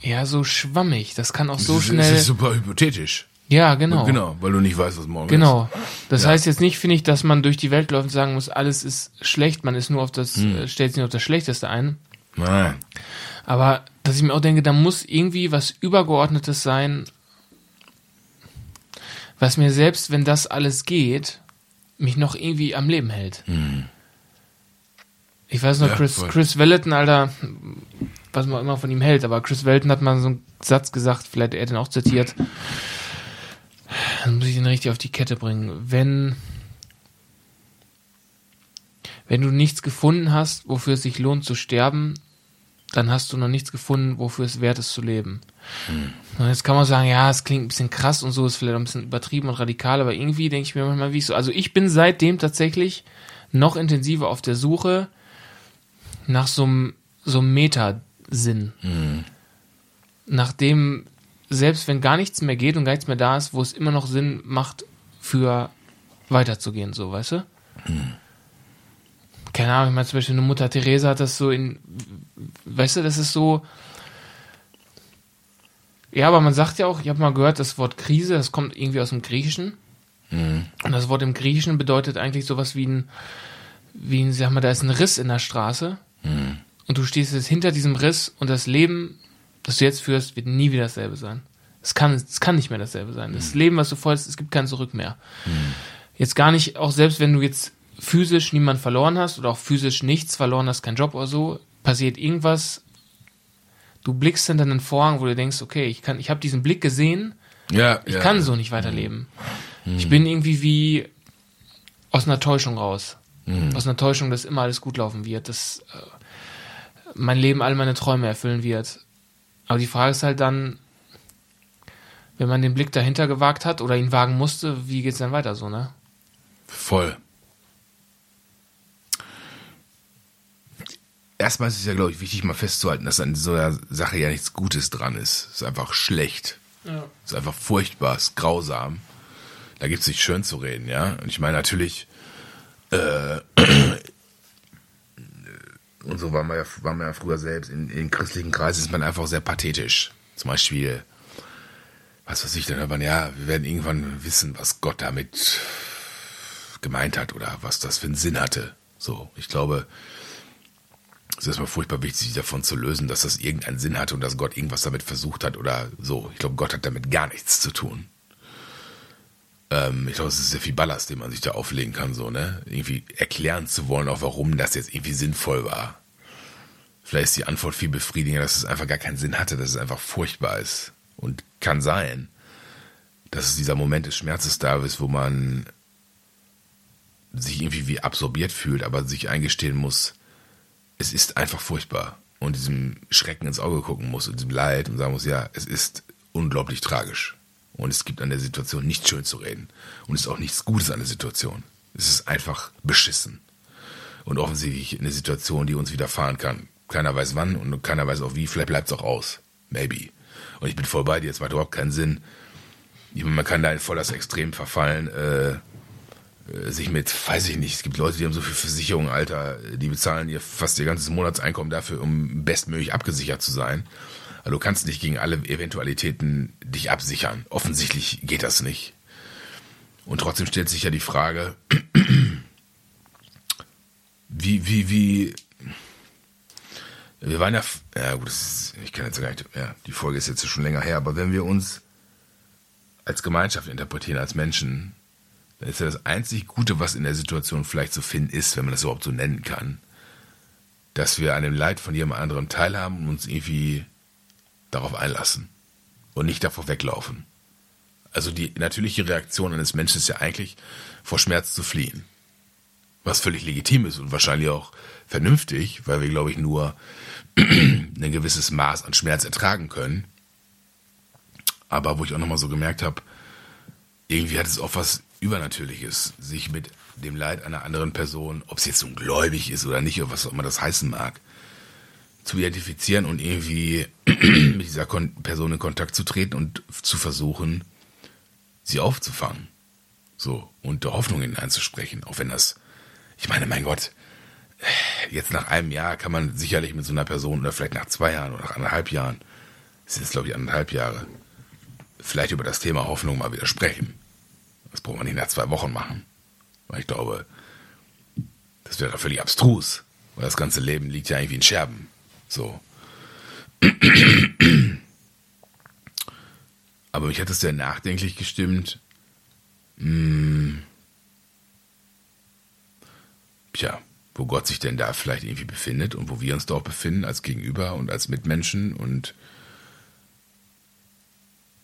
ja, so schwammig. Das kann auch so das schnell. Das ist super hypothetisch. Ja, genau. Genau, weil du nicht weißt, was morgen genau. ist. Genau. Das ja. heißt jetzt nicht, finde ich, dass man durch die Welt läuft und sagen muss, alles ist schlecht, man ist nur auf das, hm. äh, stellt sich nur auf das Schlechteste ein. Nein. Aber dass ich mir auch denke, da muss irgendwie was Übergeordnetes sein, was mir selbst, wenn das alles geht, mich noch irgendwie am Leben hält. Hm. Ich weiß noch, ja, Chris, Chris Welleton, Alter, was man immer von ihm hält, aber Chris Welton hat mal so einen Satz gesagt, vielleicht er den auch zitiert. Dann muss ich den richtig auf die Kette bringen. Wenn, wenn du nichts gefunden hast, wofür es sich lohnt zu sterben, dann hast du noch nichts gefunden, wofür es wert ist zu leben. Hm. Und jetzt kann man sagen, ja, es klingt ein bisschen krass und so, ist vielleicht ein bisschen übertrieben und radikal, aber irgendwie denke ich mir manchmal, wie ich so, also ich bin seitdem tatsächlich noch intensiver auf der Suche nach so einem, so Metasinn. Hm. Nachdem selbst wenn gar nichts mehr geht und gar nichts mehr da ist, wo es immer noch Sinn macht, für weiterzugehen, so, weißt du? Hm. Keine Ahnung, ich meine, zum Beispiel eine Mutter Theresa hat das so in, weißt du, das ist so, ja, aber man sagt ja auch, ich habe mal gehört, das Wort Krise, das kommt irgendwie aus dem Griechischen. Mhm. Und das Wort im Griechischen bedeutet eigentlich sowas wie ein, wie ein, sag mal, da ist ein Riss in der Straße. Mhm. Und du stehst jetzt hinter diesem Riss und das Leben das du jetzt führst, wird nie wieder dasselbe sein. Es kann, es kann nicht mehr dasselbe sein. Das mhm. Leben, was du vorhast, es gibt kein Zurück mehr. Mhm. Jetzt gar nicht, auch selbst wenn du jetzt physisch niemand verloren hast oder auch physisch nichts verloren hast, kein Job oder so, passiert irgendwas, du blickst hinter einen Vorhang, wo du denkst, okay, ich kann, ich habe diesen Blick gesehen, ja, ich ja, kann so nicht weiterleben. Mhm. Ich bin irgendwie wie aus einer Täuschung raus. Mhm. Aus einer Täuschung, dass immer alles gut laufen wird, dass äh, mein Leben all meine Träume erfüllen wird. Aber die Frage ist halt dann, wenn man den Blick dahinter gewagt hat oder ihn wagen musste, wie geht es dann weiter so, ne? Voll. Erstmal ist es ja, glaube ich, wichtig, mal festzuhalten, dass an so einer Sache ja nichts Gutes dran ist. Es ist einfach schlecht. Ja. Es ist einfach furchtbar, es ist grausam. Da gibt es nicht schön zu reden, ja. Und ich meine, natürlich, äh, und so war man ja, war man ja früher selbst. In, in christlichen Kreisen ist man einfach sehr pathetisch. Zum Beispiel, was weiß ich, dann hört man, ja, wir werden irgendwann wissen, was Gott damit gemeint hat oder was das für einen Sinn hatte. So, ich glaube, es ist erstmal furchtbar wichtig, sich davon zu lösen, dass das irgendeinen Sinn hatte und dass Gott irgendwas damit versucht hat oder so. Ich glaube, Gott hat damit gar nichts zu tun. Ähm, ich glaube, es ist sehr viel Ballast, den man sich da auflegen kann, so, ne? Irgendwie erklären zu wollen, auch warum das jetzt irgendwie sinnvoll war. Vielleicht ist die Antwort viel befriedigender, dass es einfach gar keinen Sinn hatte, dass es einfach furchtbar ist. Und kann sein. dass es dieser Moment des Schmerzes da ist, wo man sich irgendwie wie absorbiert fühlt, aber sich eingestehen muss, es ist einfach furchtbar und diesem Schrecken ins Auge gucken muss und diesem Leid und sagen muss, ja, es ist unglaublich tragisch und es gibt an der Situation nichts schön zu reden und es ist auch nichts Gutes an der Situation. Es ist einfach beschissen und offensichtlich eine Situation, die uns widerfahren kann. Keiner weiß wann und keiner weiß auch wie, vielleicht bleibt es auch aus. Maybe. Und ich bin voll bei dir, es macht überhaupt keinen Sinn. Man kann da in voll das Extrem verfallen, äh, äh, sich mit, weiß ich nicht, es gibt Leute, die haben so viel Versicherung, Alter, die bezahlen ihr fast ihr ganzes Monatseinkommen dafür, um bestmöglich abgesichert zu sein. Du kannst nicht gegen alle Eventualitäten dich absichern. Offensichtlich geht das nicht. Und trotzdem stellt sich ja die Frage, wie, wie, wie, wir waren ja, ja gut, ist, ich kann jetzt gar nicht, ja, die Folge ist jetzt schon länger her, aber wenn wir uns als Gemeinschaft interpretieren, als Menschen, dann ist ja das einzig Gute, was in der Situation vielleicht zu finden ist, wenn man das überhaupt so nennen kann, dass wir an dem Leid von jemand anderem teilhaben und uns irgendwie darauf einlassen und nicht davor weglaufen. Also die natürliche Reaktion eines Menschen ist ja eigentlich, vor Schmerz zu fliehen. Was völlig legitim ist und wahrscheinlich auch vernünftig, weil wir, glaube ich, nur ein gewisses Maß an Schmerz ertragen können. Aber wo ich auch nochmal so gemerkt habe, irgendwie hat es auch was Übernatürliches, sich mit dem Leid einer anderen Person, ob es jetzt ungläubig ist oder nicht, oder was auch immer das heißen mag, zu identifizieren und irgendwie mit dieser Person in Kontakt zu treten und zu versuchen, sie aufzufangen. So, und der Hoffnung hineinzusprechen, auch wenn das, ich meine, mein Gott, jetzt nach einem Jahr kann man sicherlich mit so einer Person oder vielleicht nach zwei Jahren oder nach anderthalb Jahren, es sind jetzt glaube ich anderthalb Jahre, vielleicht über das Thema Hoffnung mal wieder sprechen. Das braucht man nicht nach zwei Wochen machen. Weil ich glaube, das wäre völlig abstrus. Weil das ganze Leben liegt ja irgendwie in Scherben. So. Aber mich hat es sehr nachdenklich gestimmt. Hm. Tja, wo Gott sich denn da vielleicht irgendwie befindet und wo wir uns da auch befinden als Gegenüber und als Mitmenschen und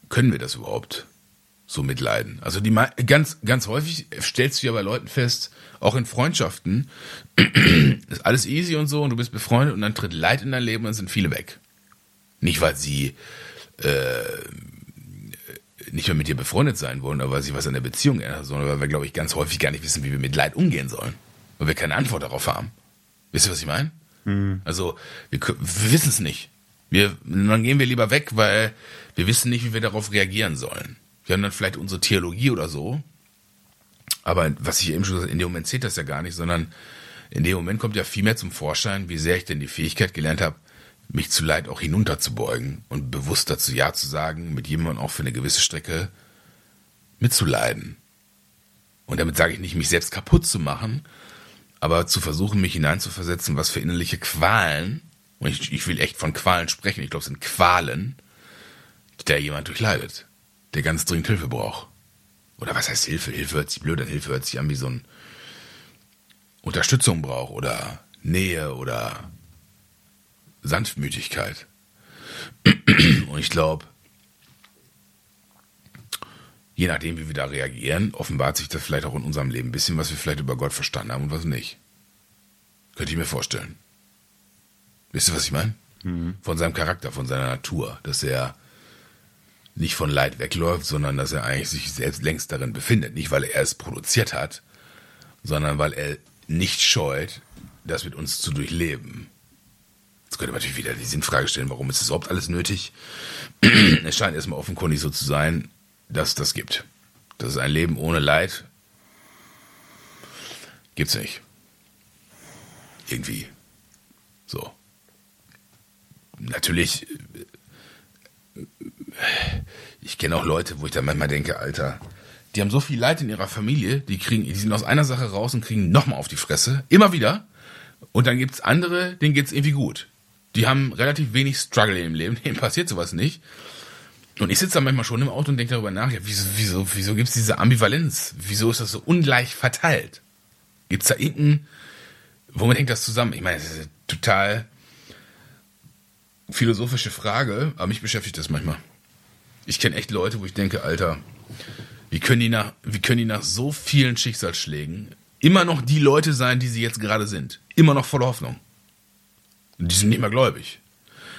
können wir das überhaupt? So mitleiden. Also die ganz ganz häufig stellst du ja bei Leuten fest, auch in Freundschaften, ist alles easy und so und du bist befreundet und dann tritt Leid in dein Leben und dann sind viele weg. Nicht weil sie äh, nicht mehr mit dir befreundet sein wollen, oder weil sie was an der Beziehung ändern, sondern weil wir, glaube ich, ganz häufig gar nicht wissen, wie wir mit Leid umgehen sollen. Weil wir keine Antwort darauf haben. Wisst ihr, was ich meine? Mhm. Also, wir, wir wissen es nicht. Wir, dann gehen wir lieber weg, weil wir wissen nicht, wie wir darauf reagieren sollen. Wir haben dann vielleicht unsere Theologie oder so. Aber was ich eben schon gesagt in dem Moment zählt das ja gar nicht, sondern in dem Moment kommt ja viel mehr zum Vorschein, wie sehr ich denn die Fähigkeit gelernt habe, mich zu Leid auch hinunterzubeugen und bewusst dazu Ja zu sagen, mit jemandem auch für eine gewisse Strecke mitzuleiden. Und damit sage ich nicht, mich selbst kaputt zu machen, aber zu versuchen, mich hineinzuversetzen, was für innerliche Qualen, und ich, ich will echt von Qualen sprechen, ich glaube, es sind Qualen, da jemand durchleidet der ganz dringend Hilfe braucht. Oder was heißt Hilfe? Hilfe hört sich blöd an, Hilfe hört sich an wie so ein Unterstützung braucht oder Nähe oder Sanftmütigkeit. Und ich glaube, je nachdem, wie wir da reagieren, offenbart sich das vielleicht auch in unserem Leben ein bisschen, was wir vielleicht über Gott verstanden haben und was nicht. Könnte ich mir vorstellen. Wisst ihr, was ich meine? Mhm. Von seinem Charakter, von seiner Natur, dass er nicht von Leid wegläuft, sondern dass er eigentlich sich selbst längst darin befindet. Nicht, weil er es produziert hat, sondern weil er nicht scheut, das mit uns zu durchleben. Jetzt könnte man natürlich wieder die Sinnfrage stellen, warum ist das überhaupt alles nötig? es scheint erstmal offenkundig so zu sein, dass das gibt. Das ist ein Leben ohne Leid. Gibt's nicht. Irgendwie. So. Natürlich ich kenne auch Leute, wo ich dann manchmal denke, Alter, die haben so viel Leid in ihrer Familie, die kriegen, die sind aus einer Sache raus und kriegen nochmal auf die Fresse, immer wieder. Und dann gibt's andere, denen geht's irgendwie gut. Die haben relativ wenig Struggle im Leben, denen passiert sowas nicht. Und ich sitze da manchmal schon im Auto und denke darüber nach, ja, wieso, wieso, wieso gibt's diese Ambivalenz? Wieso ist das so ungleich verteilt? Gibt's da irgendein, womit hängt das zusammen? Ich meine, das ist eine total philosophische Frage, aber mich beschäftigt das manchmal. Ich kenne echt Leute, wo ich denke, Alter, wie können die nach, wie können die nach so vielen Schicksalsschlägen immer noch die Leute sein, die sie jetzt gerade sind? Immer noch voller Hoffnung. Die sind nicht mehr gläubig.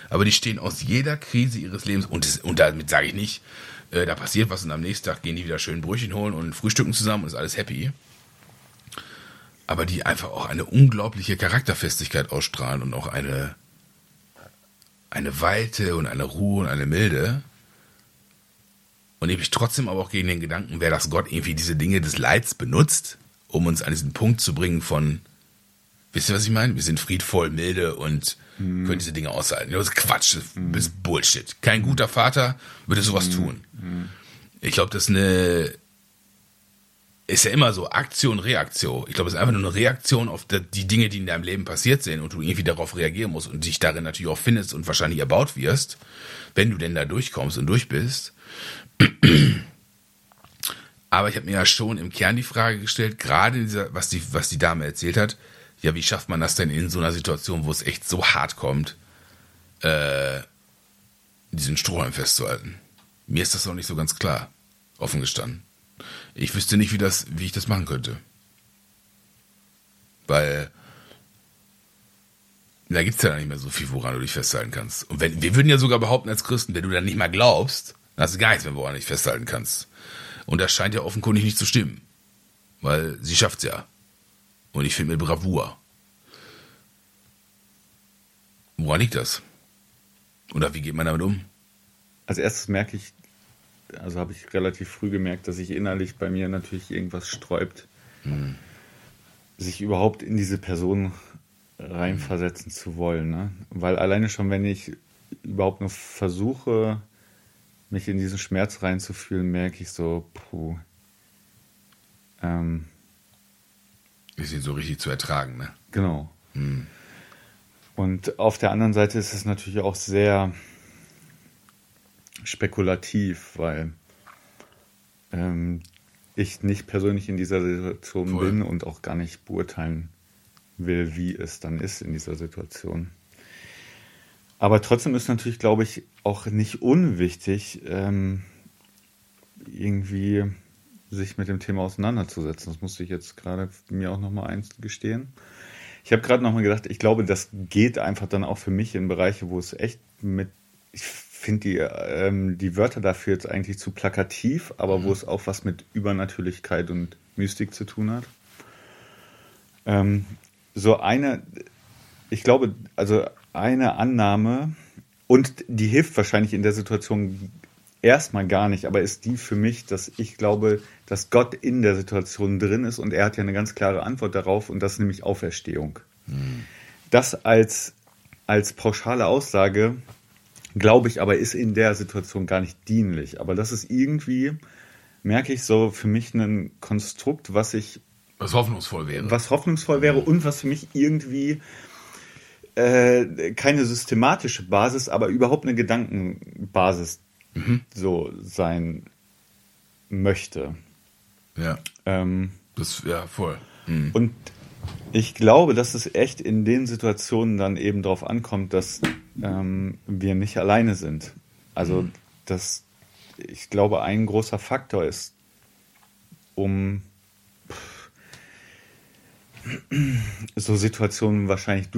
Aber die stehen aus jeder Krise ihres Lebens, und, das, und damit sage ich nicht, äh, da passiert was und am nächsten Tag gehen die wieder schön Brötchen holen und frühstücken zusammen und ist alles happy. Aber die einfach auch eine unglaubliche Charakterfestigkeit ausstrahlen und auch eine, eine Weite und eine Ruhe und eine Milde. Und ich mich trotzdem aber auch gegen den Gedanken, wer das Gott irgendwie diese Dinge des Leids benutzt, um uns an diesen Punkt zu bringen von, wisst ihr, was ich meine? Wir sind friedvoll, milde und mhm. können diese Dinge aushalten. Das ist Quatsch, das mhm. ist Bullshit. Kein guter Vater würde sowas mhm. tun. Ich glaube, das ist eine, ist ja immer so Aktion, Reaktion. Ich glaube, es ist einfach nur eine Reaktion auf die Dinge, die in deinem Leben passiert sind und du irgendwie darauf reagieren musst und dich darin natürlich auch findest und wahrscheinlich erbaut wirst, wenn du denn da durchkommst und durch bist. Aber ich habe mir ja schon im Kern die Frage gestellt, gerade dieser, was die, was die Dame erzählt hat, ja, wie schafft man das denn in so einer Situation, wo es echt so hart kommt, äh, diesen Strohhalm festzuhalten? Mir ist das noch nicht so ganz klar, offen gestanden. Ich wüsste nicht, wie, das, wie ich das machen könnte. Weil da gibt es ja nicht mehr so viel, woran du dich festhalten kannst. Und wenn, wir würden ja sogar behaupten als Christen, wenn du dann nicht mal glaubst, dann hast du gar nichts mehr, woran du dich festhalten kannst. Und das scheint ja offenkundig nicht zu stimmen. Weil sie schafft's ja. Und ich finde mit Bravour. Woran liegt das? Oder wie geht man damit um? Als erstes merke ich, also habe ich relativ früh gemerkt, dass sich innerlich bei mir natürlich irgendwas sträubt, hm. sich überhaupt in diese Person reinversetzen zu wollen. Ne? Weil alleine schon, wenn ich überhaupt nur versuche, mich in diesen Schmerz reinzufühlen, merke ich so, puh. Ähm, ist ihn so richtig zu ertragen, ne? Genau. Hm. Und auf der anderen Seite ist es natürlich auch sehr spekulativ, weil ähm, ich nicht persönlich in dieser Situation Voll. bin und auch gar nicht beurteilen will, wie es dann ist in dieser Situation. Aber trotzdem ist natürlich, glaube ich, auch nicht unwichtig, ähm, irgendwie sich mit dem Thema auseinanderzusetzen. Das musste ich jetzt gerade mir auch nochmal eins gestehen. Ich habe gerade nochmal gedacht, ich glaube, das geht einfach dann auch für mich in Bereiche, wo es echt mit, ich finde die, ähm, die Wörter dafür jetzt eigentlich zu plakativ, aber mhm. wo es auch was mit Übernatürlichkeit und Mystik zu tun hat. Ähm, so eine, ich glaube, also eine Annahme, und die hilft wahrscheinlich in der Situation erstmal gar nicht, aber ist die für mich, dass ich glaube, dass Gott in der Situation drin ist und er hat ja eine ganz klare Antwort darauf und das ist nämlich Auferstehung. Hm. Das als, als pauschale Aussage, glaube ich, aber ist in der Situation gar nicht dienlich. Aber das ist irgendwie, merke ich so, für mich ein Konstrukt, was ich. Was hoffnungsvoll wäre. Was hoffnungsvoll wäre und was für mich irgendwie äh, keine systematische Basis, aber überhaupt eine Gedankenbasis mhm. so sein möchte. Ja. Ähm, das, ja, voll. Mhm. Und ich glaube, dass es echt in den Situationen dann eben darauf ankommt, dass ähm, wir nicht alleine sind. Also, mhm. dass ich glaube, ein großer Faktor ist, um so Situationen wahrscheinlich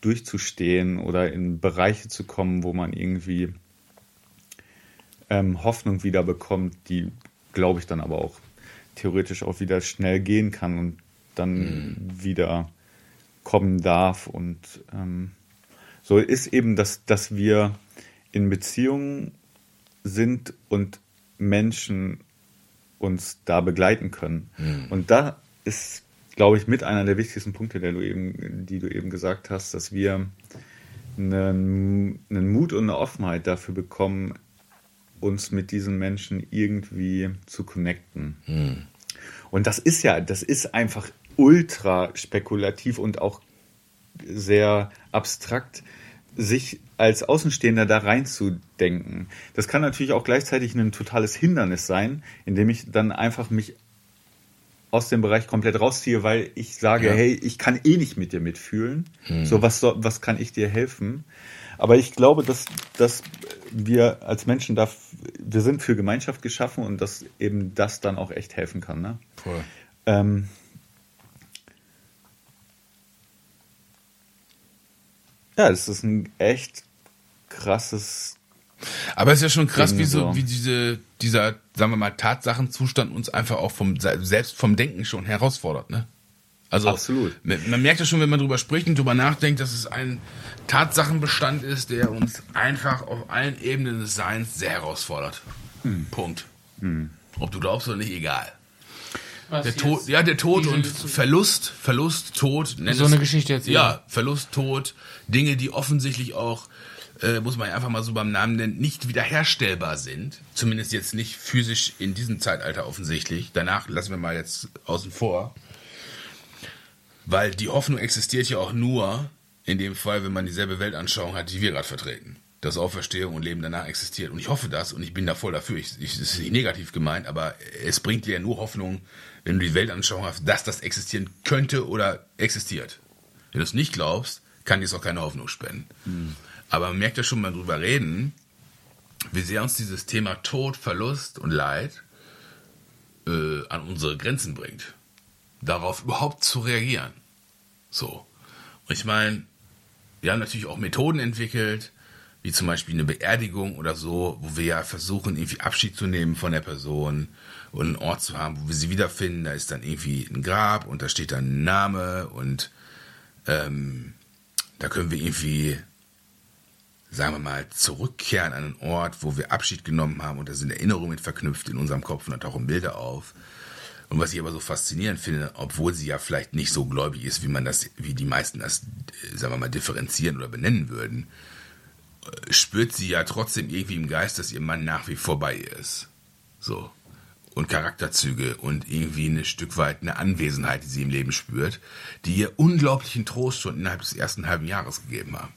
durchzustehen oder in Bereiche zu kommen, wo man irgendwie ähm, Hoffnung wieder bekommt, die, glaube ich, dann aber auch theoretisch auch wieder schnell gehen kann und dann mhm. wieder kommen darf. Und ähm, so ist eben, dass, dass wir in Beziehungen sind und Menschen uns da begleiten können. Mhm. Und da ist glaube ich, mit einer der wichtigsten Punkte, der du eben, die du eben gesagt hast, dass wir einen, einen Mut und eine Offenheit dafür bekommen, uns mit diesen Menschen irgendwie zu connecten. Hm. Und das ist ja, das ist einfach ultra spekulativ und auch sehr abstrakt, sich als Außenstehender da reinzudenken. Das kann natürlich auch gleichzeitig ein totales Hindernis sein, indem ich dann einfach mich aus dem Bereich komplett rausziehe, weil ich sage, ja. hey, ich kann eh nicht mit dir mitfühlen. Hm. So, was, was kann ich dir helfen? Aber ich glaube, dass, dass wir als Menschen darf, wir sind für Gemeinschaft geschaffen und dass eben das dann auch echt helfen kann. Ne? Voll. Ähm, ja, es ist ein echt krasses. Aber es ist ja schon krass, wie so, so. wie diese, dieser, sagen wir mal, Tatsachenzustand uns einfach auch vom, selbst vom Denken schon herausfordert, ne? Also, Absolut. man merkt ja schon, wenn man drüber spricht und drüber nachdenkt, dass es ein Tatsachenbestand ist, der uns einfach auf allen Ebenen des Seins sehr herausfordert. Hm. Punkt. Ob du glaubst oder nicht, egal. Was Der jetzt? Tod, ja, der Tod und Verlust, Verlust, Tod. So es- eine Geschichte erzählen. Ja, Verlust, Tod, Dinge, die offensichtlich auch, äh, muss man einfach mal so beim Namen nennen, nicht wiederherstellbar sind. Zumindest jetzt nicht physisch in diesem Zeitalter offensichtlich. Danach lassen wir mal jetzt außen vor. Weil die Hoffnung existiert ja auch nur in dem Fall, wenn man dieselbe Weltanschauung hat, die wir gerade vertreten. Dass Auferstehung und Leben danach existiert. Und ich hoffe das und ich bin da voll dafür. Ich, ich, das ist nicht negativ gemeint, aber es bringt dir ja nur Hoffnung, wenn du die Weltanschauung hast, dass das existieren könnte oder existiert. Wenn du es nicht glaubst, kann dir es auch keine Hoffnung spenden. Aber man merkt ja schon mal drüber reden, wie sehr uns dieses Thema Tod, Verlust und Leid äh, an unsere Grenzen bringt. Darauf überhaupt zu reagieren. So. Und ich meine, wir haben natürlich auch Methoden entwickelt, wie zum Beispiel eine Beerdigung oder so, wo wir ja versuchen, irgendwie Abschied zu nehmen von der Person und einen Ort zu haben, wo wir sie wiederfinden. Da ist dann irgendwie ein Grab und da steht dann ein Name und ähm, da können wir irgendwie, sagen wir mal, zurückkehren an einen Ort, wo wir Abschied genommen haben und da sind Erinnerungen mit verknüpft in unserem Kopf und da tauchen Bilder auf. Und was ich aber so faszinierend finde, obwohl sie ja vielleicht nicht so gläubig ist, wie man das, wie die meisten das, äh, sagen wir mal, differenzieren oder benennen würden, äh, spürt sie ja trotzdem irgendwie im Geist, dass ihr Mann nach wie vor bei ihr ist. So. Und Charakterzüge und irgendwie ein Stück weit eine Anwesenheit, die sie im Leben spürt, die ihr unglaublichen Trost schon innerhalb des ersten halben Jahres gegeben haben.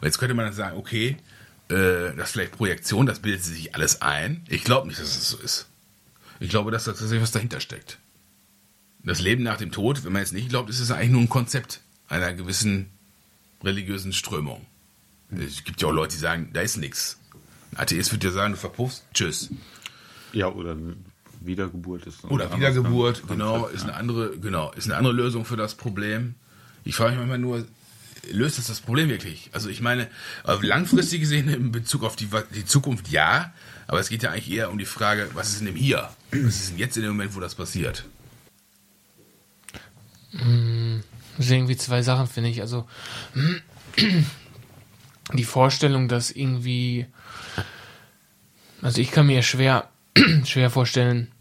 Und jetzt könnte man dann sagen, okay, äh, das ist vielleicht Projektion, das bildet sie sich alles ein. Ich glaube nicht, dass es so ist. Ich glaube, dass da tatsächlich was dahinter steckt. Das Leben nach dem Tod, wenn man jetzt nicht glaubt, ist es eigentlich nur ein Konzept einer gewissen religiösen Strömung. Es gibt ja auch Leute, die sagen, da ist nichts. Ein Atheist würde ja sagen, du verpuffst, tschüss. Ja, oder Wiedergeburt ist. Oder Wiedergeburt, genau, ist eine andere, genau, ist eine andere Lösung für das Problem. Ich frage mich manchmal nur, löst das das Problem wirklich? Also ich meine, auf langfristig gesehen in Bezug auf die, die Zukunft ja, aber es geht ja eigentlich eher um die Frage, was ist in dem Hier? Was ist denn jetzt in dem Moment, wo das passiert? Das sind irgendwie zwei Sachen, finde ich. Also die Vorstellung, dass irgendwie, also ich kann mir schwer, schwer vorstellen,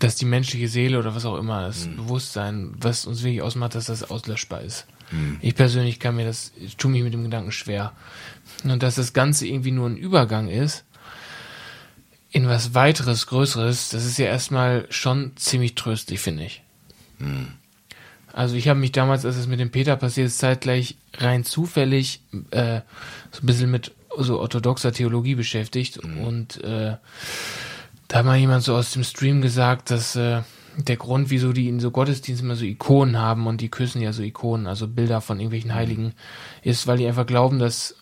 dass die menschliche Seele oder was auch immer, das Bewusstsein, was uns wirklich ausmacht, dass das auslöschbar ist. Ich persönlich kann mir das, ich tue mich mit dem Gedanken schwer. Und dass das Ganze irgendwie nur ein Übergang ist in was weiteres, Größeres, das ist ja erstmal schon ziemlich tröstlich, finde ich. Also ich habe mich damals, als es mit dem Peter passiert ist, zeitgleich rein zufällig äh, so ein bisschen mit so orthodoxer Theologie beschäftigt und äh, da hat mal jemand so aus dem Stream gesagt, dass äh, der Grund, wieso die in so Gottesdiensten immer so Ikonen haben und die küssen ja so Ikonen, also Bilder von irgendwelchen Heiligen, ist, weil die einfach glauben, dass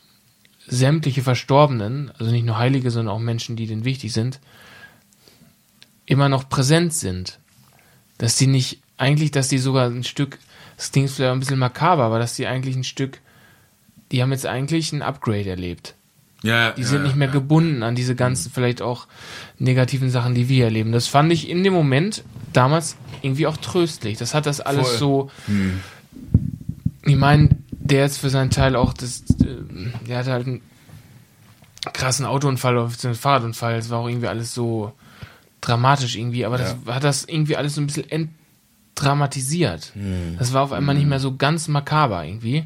sämtliche Verstorbenen, also nicht nur Heilige, sondern auch Menschen, die denen wichtig sind, immer noch präsent sind. Dass die nicht, eigentlich, dass die sogar ein Stück, das klingt vielleicht ein bisschen makaber, aber dass die eigentlich ein Stück, die haben jetzt eigentlich ein Upgrade erlebt. Ja, Die sind nicht mehr gebunden an diese ganzen, vielleicht auch negativen Sachen, die wir erleben. Das fand ich in dem Moment damals irgendwie auch tröstlich. Das hat das alles Voll. so. Ich meine, der jetzt für seinen Teil auch das, äh, der hatte halt einen krassen Autounfall oder einen Fahrradunfall. Das war auch irgendwie alles so dramatisch irgendwie, aber das hat das irgendwie alles so ein bisschen entdramatisiert. Das war auf einmal nicht mehr so ganz makaber irgendwie.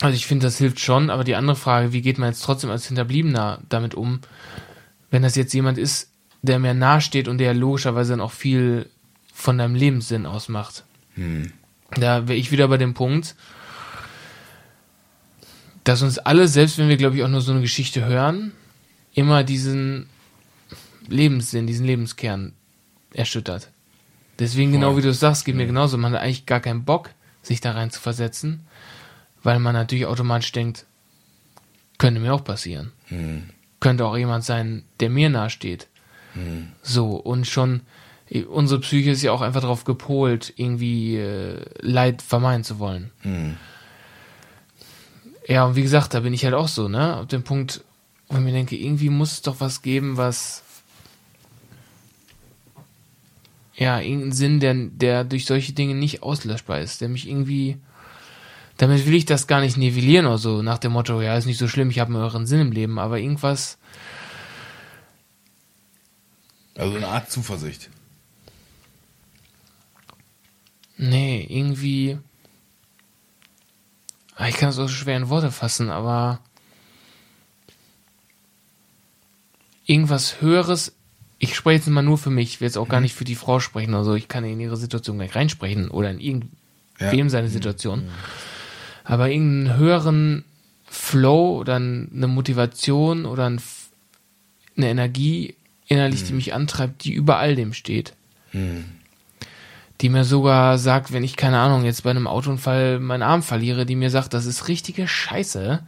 Also ich finde, das hilft schon, aber die andere Frage, wie geht man jetzt trotzdem als Hinterbliebener damit um, wenn das jetzt jemand ist, der mir nahesteht und der logischerweise dann auch viel von deinem Lebenssinn ausmacht. Da wäre ich wieder bei dem Punkt, dass uns alle, selbst wenn wir, glaube ich, auch nur so eine Geschichte hören, immer diesen Lebenssinn, diesen Lebenskern erschüttert. Deswegen, genau wie du es sagst, geht mir genauso. Man hat eigentlich gar keinen Bock, sich da rein zu versetzen, weil man natürlich automatisch denkt, Könnte mir auch passieren. Könnte auch jemand sein, der mir nahesteht. So, und schon, unsere Psyche ist ja auch einfach darauf gepolt, irgendwie äh, Leid vermeiden zu wollen. Ja, und wie gesagt, da bin ich halt auch so, ne? Auf dem Punkt, wo ich mir denke, irgendwie muss es doch was geben, was ja, irgendeinen Sinn, der, der durch solche Dinge nicht auslöschbar ist, der mich irgendwie damit will ich das gar nicht nivellieren oder so, nach dem Motto, ja, ist nicht so schlimm, ich habe einen euren Sinn im Leben, aber irgendwas, Also eine Art Zuversicht. nee, irgendwie, Ah, ich kann es auch so schwer in Worte fassen, aber irgendwas Höheres, ich spreche jetzt mal nur für mich, ich will jetzt auch gar nicht für die Frau sprechen, also ich kann in ihre Situation gleich reinsprechen oder in irgendwem Ja. seine Situation, aber irgendeinen höheren Flow oder eine Motivation oder ein, eine Energie innerlich, die mich antreibt, die über all dem steht. Die mir sogar sagt, wenn ich, keine Ahnung, jetzt bei einem Autounfall meinen Arm verliere, die mir sagt, das ist richtige Scheiße.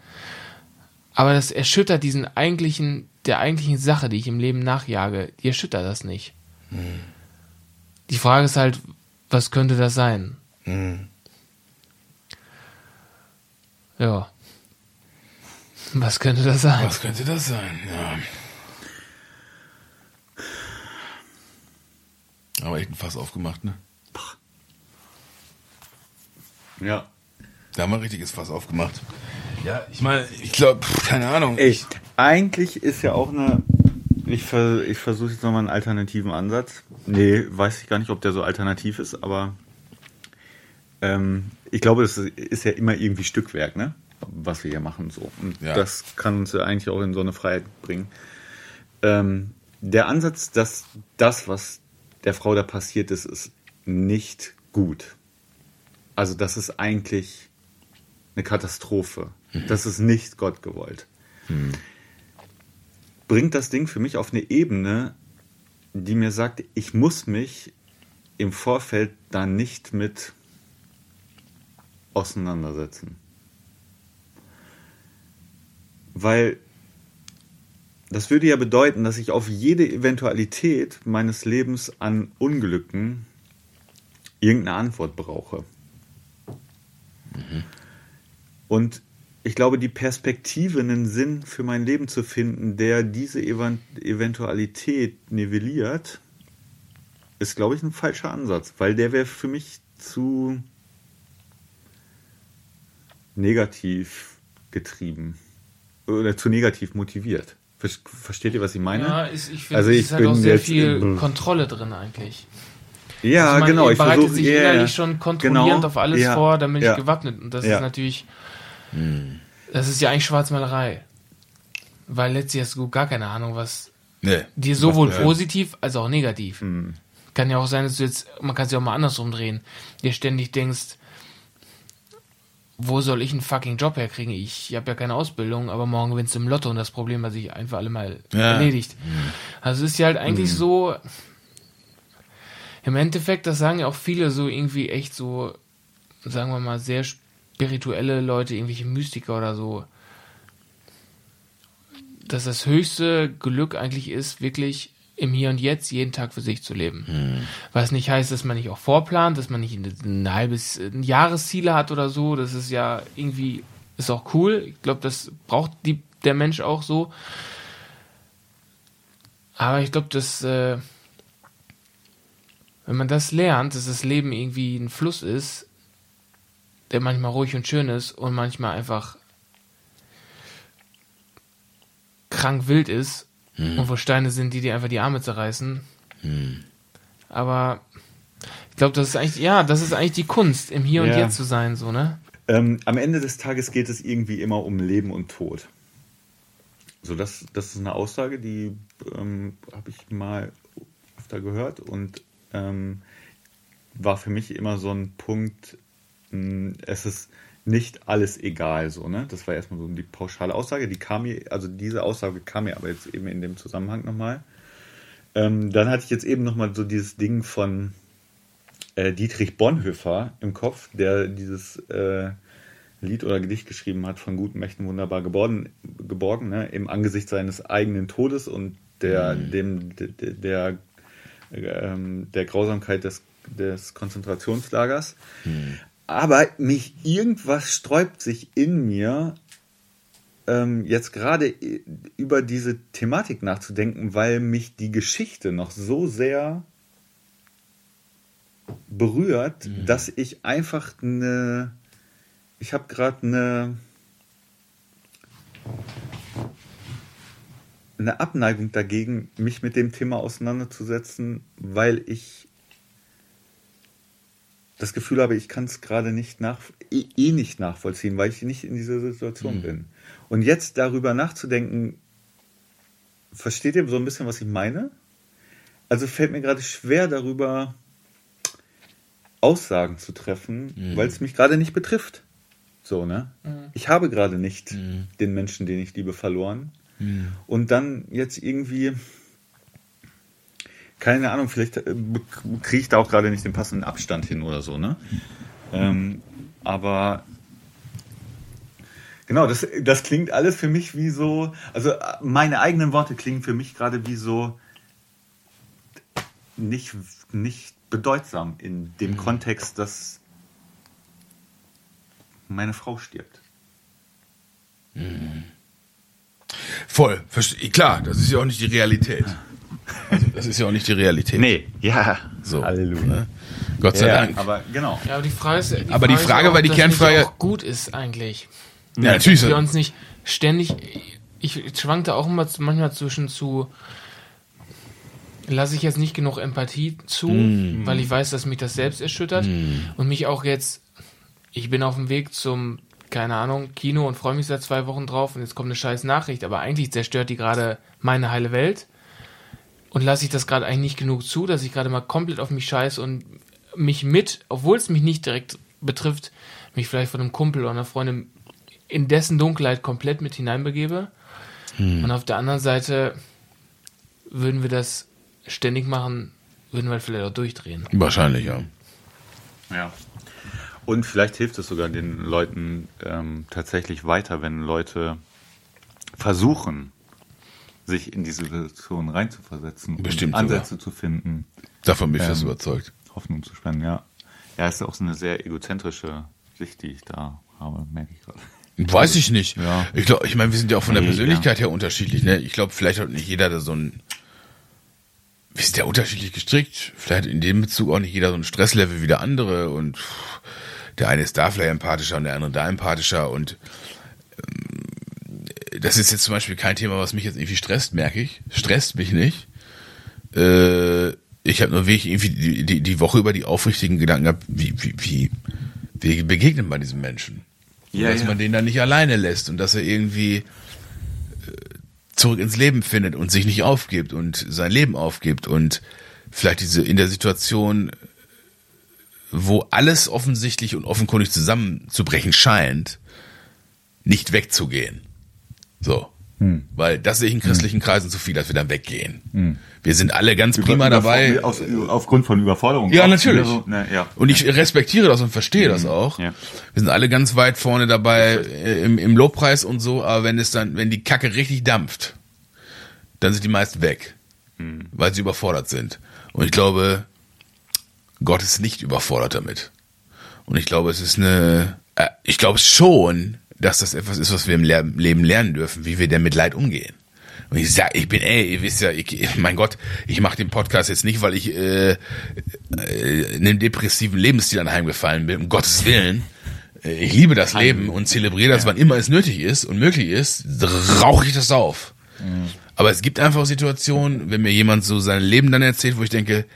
Aber das erschüttert diesen eigentlichen, der eigentlichen Sache, die ich im Leben nachjage, die erschüttert das nicht. Die Frage ist halt, was könnte das sein? Mhm. Ja. Was könnte das sein? Was könnte das sein? Ja. Aber echt ein Fass aufgemacht, ne? Ja. Da haben wir ein richtiges Fass aufgemacht. Ja, ich meine, ich glaube, keine Ahnung. Ey, eigentlich ist ja auch eine. Ich, ver, ich versuche jetzt nochmal einen alternativen Ansatz. Nee, weiß ich gar nicht, ob der so alternativ ist, aber ähm, ich glaube, es ist ja immer irgendwie Stückwerk, ne? Was wir hier machen so. Und Ja. das kann uns ja eigentlich auch in so eine Freiheit bringen. Ähm, der Ansatz, dass das, was der Frau da passiert ist, ist nicht gut. Also das ist eigentlich eine Katastrophe. Das ist nicht Gott gewollt. Bringt das Ding für mich auf eine Ebene, die mir sagt, ich muss mich im Vorfeld da nicht mit auseinandersetzen. Weil das würde ja bedeuten, dass ich auf jede Eventualität meines Lebens an Unglücken irgendeine Antwort brauche. Und ich glaube, die Perspektive, einen Sinn für mein Leben zu finden, der diese Eventualität nivelliert, ist, glaube ich, ein falscher Ansatz, weil der wäre für mich zu negativ getrieben oder zu negativ motiviert. Ver- Versteht ihr, was ich meine? Ja, ist, ich finde, Also es ich ist halt auch bin sehr jetzt viel Kontrolle drin eigentlich. Ja, Also man genau. Ich bereitet versuche sich ja, innerlich schon kontrollierend Genau, auf alles ja, vor, damit ja. ich gewappnet. Und das Ja. ist natürlich, das ist ja eigentlich Schwarzmalerei. Weil letztlich hast du gar keine Ahnung, was Nee. dir sowohl Was- positiv als auch negativ. Hm. Kann ja auch sein, dass du jetzt, man kann es ja auch mal andersrum drehen, dir ständig denkst, wo soll ich einen fucking Job herkriegen? Ich habe ja keine Ausbildung, aber morgen gewinnst du im Lotto und das Problem hat sich einfach alle mal Ja. erledigt. Also es ist ja halt eigentlich so, im Endeffekt, das sagen ja auch viele so irgendwie echt so, sagen wir mal, sehr spirituelle Leute, irgendwelche Mystiker oder so, dass das höchste Glück eigentlich ist, wirklich im Hier und Jetzt jeden Tag für sich zu leben. Was nicht heißt, dass man nicht auch vorplant, dass man nicht ein, ein halbes ein Jahresziele hat oder so. Das ist ja irgendwie, ist auch cool. Ich glaube, das braucht die, der Mensch auch so. Aber ich glaube, dass, äh, wenn man das lernt, dass das Leben irgendwie ein Fluss ist, der manchmal ruhig und schön ist und manchmal einfach krank wild ist und wo Steine sind, die dir einfach die Arme zerreißen. Aber ich glaube, das ist eigentlich, ja, das ist eigentlich die Kunst, im Hier und Ja. Jetzt zu sein, so, ne? Ähm, am Ende des Tages geht es irgendwie immer um Leben und Tod. So, das, das ist eine Aussage, die ähm, habe ich mal öfter gehört und ähm, war für mich immer so ein Punkt, mh, es ist nicht alles egal, so, ne? Das war erstmal so die pauschale Aussage, die kam mir, also diese Aussage kam mir aber jetzt eben in dem Zusammenhang nochmal. Ähm, dann hatte ich jetzt eben nochmal so dieses Ding von äh, Dietrich Bonhoeffer im Kopf, der dieses äh, Lied oder Gedicht geschrieben hat, von guten Mächten wunderbar geboren, geborgen, ne? im Angesicht seines eigenen Todes und der, Mhm. dem, der, der, ähm, der Grausamkeit des, des Konzentrationslagers. Mhm. Aber mich irgendwas sträubt sich in mir, ähm, jetzt gerade i- über diese Thematik nachzudenken, weil mich die Geschichte noch so sehr berührt, Mhm. dass ich einfach eine, ich habe gerade eine, eine Abneigung dagegen, mich mit dem Thema auseinanderzusetzen, weil ich das Gefühl habe, ich kann es gerade nicht nach, eh, eh nicht nachvollziehen, weil ich nicht in dieser Situation bin. Und jetzt darüber nachzudenken, versteht ihr so ein bisschen, was ich meine? Also fällt mir gerade schwer darüber Aussagen zu treffen, weil es mich gerade nicht betrifft. So, ne? Ich habe gerade nicht den Menschen, den ich liebe, verloren. Und dann jetzt irgendwie, keine Ahnung, vielleicht äh, kriege ich da auch gerade nicht den passenden Abstand hin oder so, ne? Ähm, aber genau, das, das klingt alles für mich wie so, also äh, meine eigenen Worte klingen für mich gerade wie so nicht, nicht bedeutsam in dem Kontext, dass meine Frau stirbt. Voll, verste- klar, das ist ja auch nicht die Realität. Also, das ist ja auch nicht die Realität. Nee, ja, So, Halleluja. ne? Gott sei Ja, Dank. aber genau. Ja, aber die Frage ist, die Aber die ist Frage auch, war die Kernfrage- auch gut ist eigentlich. ja, natürlich. Dass wir uns nicht ständig, ich schwankte auch immer manchmal zwischen zu, lasse ich jetzt nicht genug Empathie zu, Mm. weil ich weiß, dass mich das selbst erschüttert und mich auch jetzt, ich bin auf dem Weg zum, keine Ahnung, Kino und freue mich seit zwei Wochen drauf und jetzt kommt eine scheiß Nachricht, aber eigentlich zerstört die gerade meine heile Welt und lasse ich das gerade eigentlich nicht genug zu, dass ich gerade mal komplett auf mich scheiße und mich mit, obwohl es mich nicht direkt betrifft, mich vielleicht von einem Kumpel oder einer Freundin in dessen Dunkelheit komplett mit hineinbegebe. Und auf der anderen Seite würden wir das ständig machen, würden wir vielleicht auch durchdrehen. Wahrscheinlich, ja. Ja. Und vielleicht hilft es sogar den Leuten ähm, tatsächlich weiter, wenn Leute versuchen, sich in diese Situation reinzuversetzen Bestimmt und Ansätze zu finden, Davon bin ich fest Ähm, überzeugt. Hoffnung zu spenden, ja. Ja, ist auch so eine sehr egozentrische Sicht, die ich da habe, merke ich gerade. Weiß ich nicht. Ja. Ich glaube, ich meine, wir sind ja auch von der Persönlichkeit her unterschiedlich. Ne? Ich glaube, vielleicht hat nicht jeder da so ein. Wir sind ja unterschiedlich gestrickt. Vielleicht in dem Bezug auch nicht jeder so ein Stresslevel wie der andere. Und der eine ist da vielleicht empathischer und der andere da empathischer. Und das ist jetzt zum Beispiel kein Thema, was mich jetzt irgendwie stresst, merke ich. Stresst mich nicht. Äh, ich habe nur wirklich irgendwie die, die, die Woche über die aufrichtigen Gedanken gehabt, wie, wie, wie, wie begegnet man diesem Menschen? Ja, dass ja. man den dann nicht alleine lässt und dass er irgendwie äh, zurück ins Leben findet und sich nicht aufgibt und sein Leben aufgibt und vielleicht diese in der Situation, wo alles offensichtlich und offenkundig zusammenzubrechen scheint, nicht wegzugehen. So. Hm. Weil das sehe ich in christlichen Kreisen zu viel, dass wir dann weggehen. Wir sind alle ganz prima Über- dabei. Aus, aufgrund von Überforderung. Ja, natürlich. So, ne, ja. Und ich respektiere das und verstehe das auch. Ja. Wir sind alle ganz weit vorne dabei äh, im, im Lobpreis und so, aber wenn es dann, wenn die Kacke richtig dampft, dann sind die meisten weg, weil sie überfordert sind. Und ich glaube, Gott ist nicht überfordert damit. Und ich glaube, es ist eine, äh, ich glaube schon, dass das etwas ist, was wir im Leben lernen dürfen, wie wir denn mit Leid umgehen. Und ich sag, ich bin, ey, ihr wisst ja, ich, mein Gott, ich mache den Podcast jetzt nicht, weil ich äh, äh, einem depressiven Lebensstil anheimgefallen bin, um Gottes Willen. Äh, Ich liebe das Leben und zelebriere das, wann immer es nötig ist und möglich ist, rauche ich das auf. Aber es gibt einfach Situationen, wenn mir jemand so sein Leben dann erzählt, wo ich denke,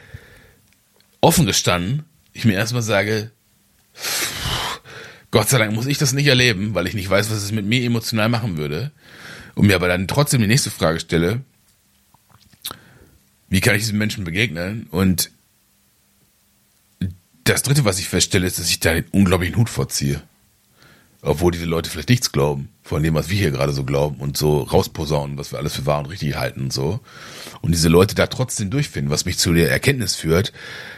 offen gestanden, ich mir erstmal sage, Gott sei Dank muss ich das nicht erleben, weil ich nicht weiß, was es mit mir emotional machen würde. Und mir aber dann trotzdem die nächste Frage stelle, wie kann ich diesen Menschen begegnen? Und das dritte, was ich feststelle, ist, dass ich da einen unglaublichen Hut vorziehe. Obwohl diese Leute vielleicht nichts glauben von dem, was wir hier gerade so glauben und so rausposaunen, was wir alles für wahr und richtig halten und so. Und diese Leute da trotzdem durchfinden, was mich zu der Erkenntnis führt,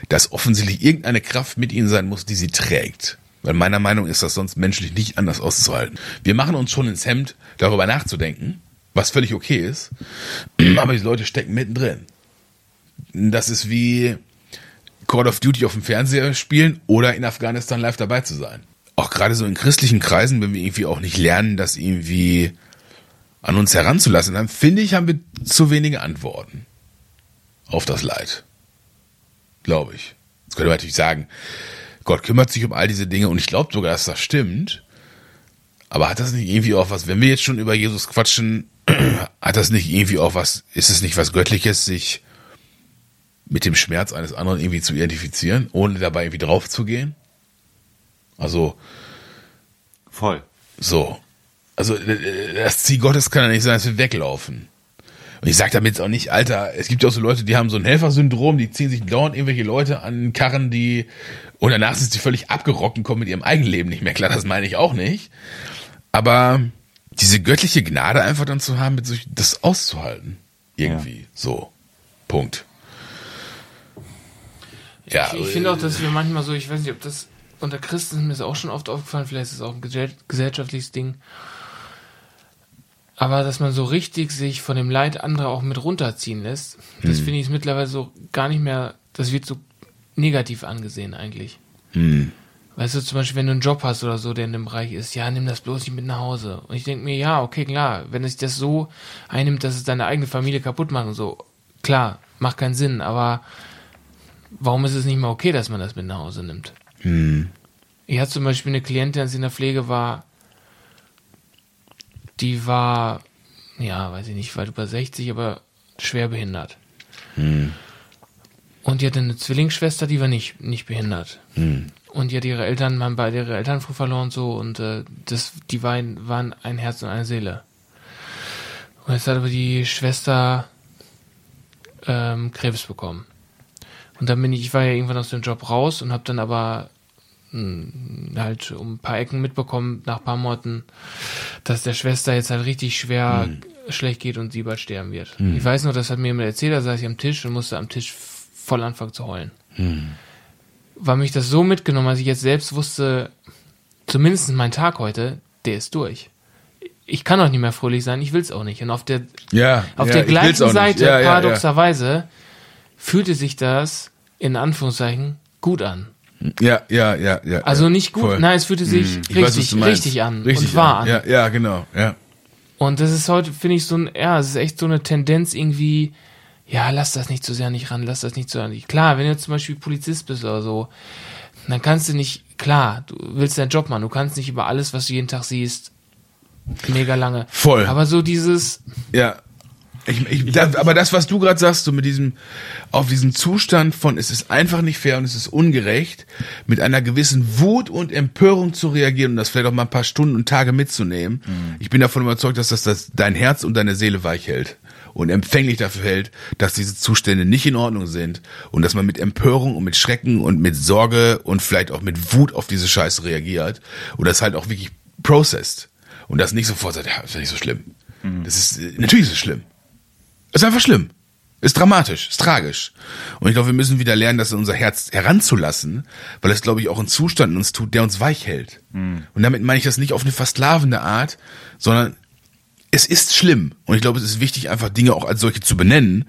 dass offensichtlich irgendeine Kraft mit ihnen sein muss, die sie trägt. Weil meiner Meinung ist das sonst menschlich nicht anders auszuhalten. Wir machen uns schon ins Hemd, darüber nachzudenken, was völlig okay ist, aber die Leute stecken mittendrin. Das ist wie Call of Duty auf dem Fernseher spielen oder in Afghanistan live dabei zu sein. Auch gerade so in christlichen Kreisen, wenn wir irgendwie auch nicht lernen, das irgendwie an uns heranzulassen, dann finde ich, haben wir zu wenige Antworten auf das Leid. Glaube ich. Jetzt könnte man natürlich sagen, Gott kümmert sich um all diese Dinge und ich glaube sogar, dass das stimmt. Aber hat das nicht irgendwie auch was, wenn wir jetzt schon über Jesus quatschen, hat das nicht irgendwie auch was, ist es nicht was Göttliches, sich mit dem Schmerz eines anderen irgendwie zu identifizieren, ohne dabei irgendwie drauf zu gehen? Also. Voll. So. Also, das Ziel Gottes kann ja nicht sein, dass wir weglaufen. Und ich sage damit jetzt auch nicht, Alter, es gibt ja auch so Leute, die haben so ein Helfersyndrom, die ziehen sich dauernd irgendwelche Leute an Karren, die, und danach sind sie völlig abgerockt und kommen mit ihrem eigenen Leben nicht mehr klar. Das meine ich auch nicht. Aber diese göttliche Gnade einfach dann zu haben, das auszuhalten. Irgendwie. Ja. So. Punkt. Ja. Ich, ich finde auch, dass wir manchmal so, ich weiß nicht, ob das unter Christen mir ist auch schon oft aufgefallen, vielleicht ist es auch ein gesellschaftliches Ding. Aber dass man so richtig sich von dem Leid anderer auch mit runterziehen lässt, das hm. finde ich mittlerweile so gar nicht mehr, das wird so negativ angesehen eigentlich. Hm. Weißt du, zum Beispiel, wenn du einen Job hast oder so, der in dem Bereich ist, ja, nimm das bloß nicht mit nach Hause. Und ich denke mir, ja, okay, klar, wenn es das so einnimmt, dass es deine eigene Familie kaputt macht und so, klar, macht keinen Sinn, aber warum ist es nicht mal okay, dass man das mit nach Hause nimmt? Hm. Ich hatte zum Beispiel eine Klientin, als sie in der Pflege war, die war, ja, weiß ich nicht, weit über 60, aber schwer behindert. Hm. Und die hatte eine Zwillingsschwester, die war nicht, nicht behindert. Hm. Und die hat ihre Eltern, man beide ihre Eltern früh verloren so und äh, das, die waren, waren ein Herz und eine Seele. Und jetzt hat aber die Schwester ähm, Krebs bekommen. Und dann bin ich, ich war ja irgendwann aus dem Job raus und habe dann aber halt um ein paar Ecken mitbekommen nach ein paar Monaten, dass der Schwester jetzt halt richtig schwer hm. schlecht geht und sie bald sterben wird. Hm. Ich weiß noch, das hat mir jemand erzählt, da saß ich am Tisch und musste am Tisch voll anfangen zu heulen. Hm. Weil mich das so mitgenommen, als ich jetzt selbst wusste, zumindest mein Tag heute, der ist durch. Ich kann auch nicht mehr fröhlich sein, ich will es auch nicht. Und auf der, ja, auf ja, der gleichen Seite, ja, paradoxerweise, fühlte sich das in Anführungszeichen gut an. Ja, ja, ja, ja. Also nicht gut, voll. nein, es fühlte sich hm. richtig, weiß, richtig an richtig und wahr an. Ja, ja, genau, ja. Und das ist heute, finde ich, so ein, ja, es ist echt so eine Tendenz irgendwie, ja, lass das nicht zu sehr nicht ran, lass das nicht zu sehr nicht. Klar, wenn du zum Beispiel Polizist bist oder so, dann kannst du nicht, klar, du willst deinen Job machen, du kannst nicht über alles, was du jeden Tag siehst, mega lange. Voll. Aber so dieses. Ja. Ich, ich, da, aber das, was du gerade sagst, so mit diesem, auf diesem Zustand von, es ist einfach nicht fair und es ist ungerecht, mit einer gewissen Wut und Empörung zu reagieren und das vielleicht auch mal ein paar Stunden und Tage mitzunehmen. Mhm. Ich bin davon überzeugt, dass das, das dein Herz und deine Seele weich hält und empfänglich dafür hält, dass diese Zustände nicht in Ordnung sind und dass man mit Empörung und mit Schrecken und mit Sorge und vielleicht auch mit Wut auf diese Scheiße reagiert und das halt auch wirklich processed und das nicht sofort sagt, ja, ist ja nicht so schlimm. Mhm. Das ist, natürlich ist es schlimm. Ist einfach schlimm. Ist dramatisch, ist tragisch. Und ich glaube, wir müssen wieder lernen, das in unser Herz heranzulassen, weil es, glaube ich, auch einen Zustand in uns tut, der uns weich hält. Mhm. Und damit meine ich das nicht auf eine versklavende Art, sondern es ist schlimm. Und ich glaube, es ist wichtig, einfach Dinge auch als solche zu benennen,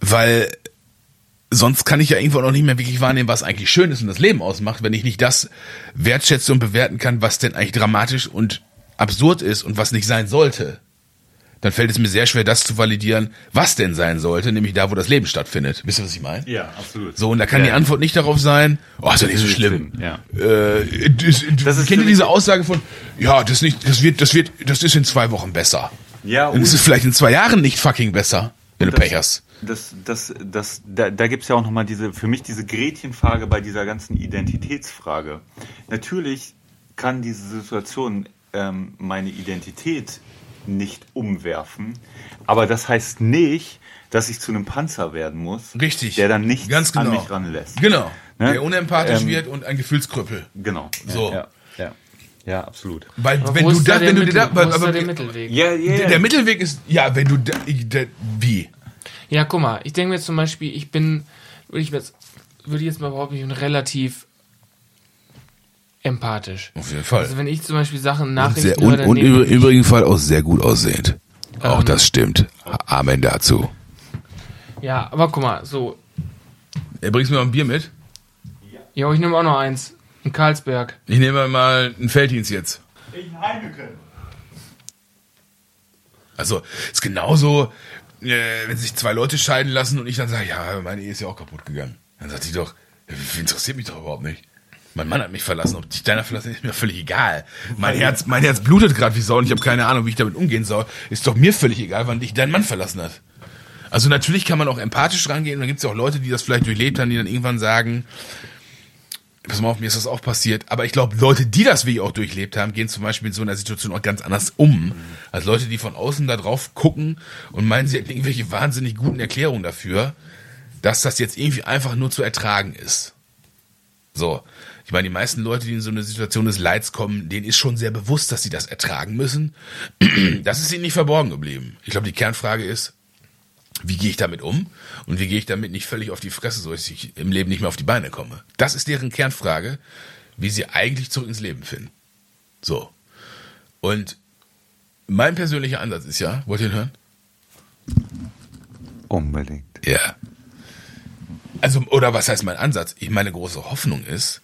weil sonst kann ich ja irgendwo noch nicht mehr wirklich wahrnehmen, was eigentlich schön ist und das Leben ausmacht, wenn ich nicht das wertschätze und bewerten kann, was denn eigentlich dramatisch und absurd ist und was nicht sein sollte. Dann fällt es mir sehr schwer, das zu validieren, was denn sein sollte, nämlich da, wo das Leben stattfindet. Wisst ihr, was ich meine? Ja, absolut. So, und da kann ja. die Antwort nicht darauf sein, oh, ist ja nicht so schlimm. Ja. Äh, das, das ist kennt ihr diese Aussage von, ja, das nicht, das wird, das wird, das ist in zwei Wochen besser. Ja, und es ist vielleicht in zwei Jahren nicht fucking besser, wenn du Pech hast das, das, das, da, da gibt es ja auch nochmal diese, für mich diese Gretchenfrage bei dieser ganzen Identitätsfrage. Natürlich kann diese Situation ähm, meine Identität nicht umwerfen, aber das heißt nicht, dass ich zu einem Panzer werden muss, Richtig. der dann nichts Ganz genau. an mich ranlässt. Genau. Ne? Der unempathisch ähm, wird und ein Gefühlskrüppel. Genau. So. Ja, ja. Ja, absolut. Weil aber wenn du da, wenn du da, aber, aber, der Mittelweg? Ja, ja, der, der Mittelweg ist, ja, wenn du da, der, wie? Ja, guck mal, ich denke mir jetzt zum Beispiel, ich bin, würde ich jetzt, würde ich jetzt mal behaupten, ich bin relativ empathisch. Auf jeden Fall. Also wenn ich zum Beispiel Sachen Und, Nachrichten sehr, und, dann und nehme im übrigen Fall auch sehr gut aussehend. Auch Ähm. das stimmt. Amen dazu. Ja, aber guck mal, so. Er bringst mir mal ein Bier mit? Ja, ich nehme auch noch eins. In Karlsberg. Ich nehme mal einen Felddienst jetzt. Ich Heineken. Also, ist genauso, äh, wenn sich zwei Leute scheiden lassen und ich dann sage, ja, meine Ehe ist ja auch kaputt gegangen. Dann sagt sie doch, interessiert mich doch überhaupt nicht. Mein Mann hat mich verlassen, ob dich deiner verlassen ist mir völlig egal. Mein Herz, mein Herz blutet gerade wie Sau und ich habe keine Ahnung, wie ich damit umgehen soll. Ist doch mir völlig egal, wann dich dein Mann verlassen hat. Also natürlich kann man auch empathisch rangehen und dann gibt es ja auch Leute, die das vielleicht durchlebt haben, die dann irgendwann sagen, pass mal auf, mir ist das auch passiert. Aber ich glaube, Leute, die das wie ich auch durchlebt haben, gehen zum Beispiel in so einer Situation auch ganz anders um. Als Leute, die von außen da drauf gucken und meinen, sie hätten irgendwelche wahnsinnig guten Erklärungen dafür, dass das jetzt irgendwie einfach nur zu ertragen ist. So. Ich meine, die meisten Leute, die in so eine Situation des Leids kommen, denen ist schon sehr bewusst, dass sie das ertragen müssen. Das ist ihnen nicht verborgen geblieben. Ich glaube, die Kernfrage ist, wie gehe ich damit um und wie gehe ich damit nicht völlig auf die Fresse, so dass ich im Leben nicht mehr auf die Beine komme. Das ist deren Kernfrage, wie sie eigentlich zurück ins Leben finden. So. Und mein persönlicher Ansatz ist ja, wollt ihr ihn hören? Unbedingt. Ja. Also, oder was heißt mein Ansatz? Ich meine große Hoffnung ist,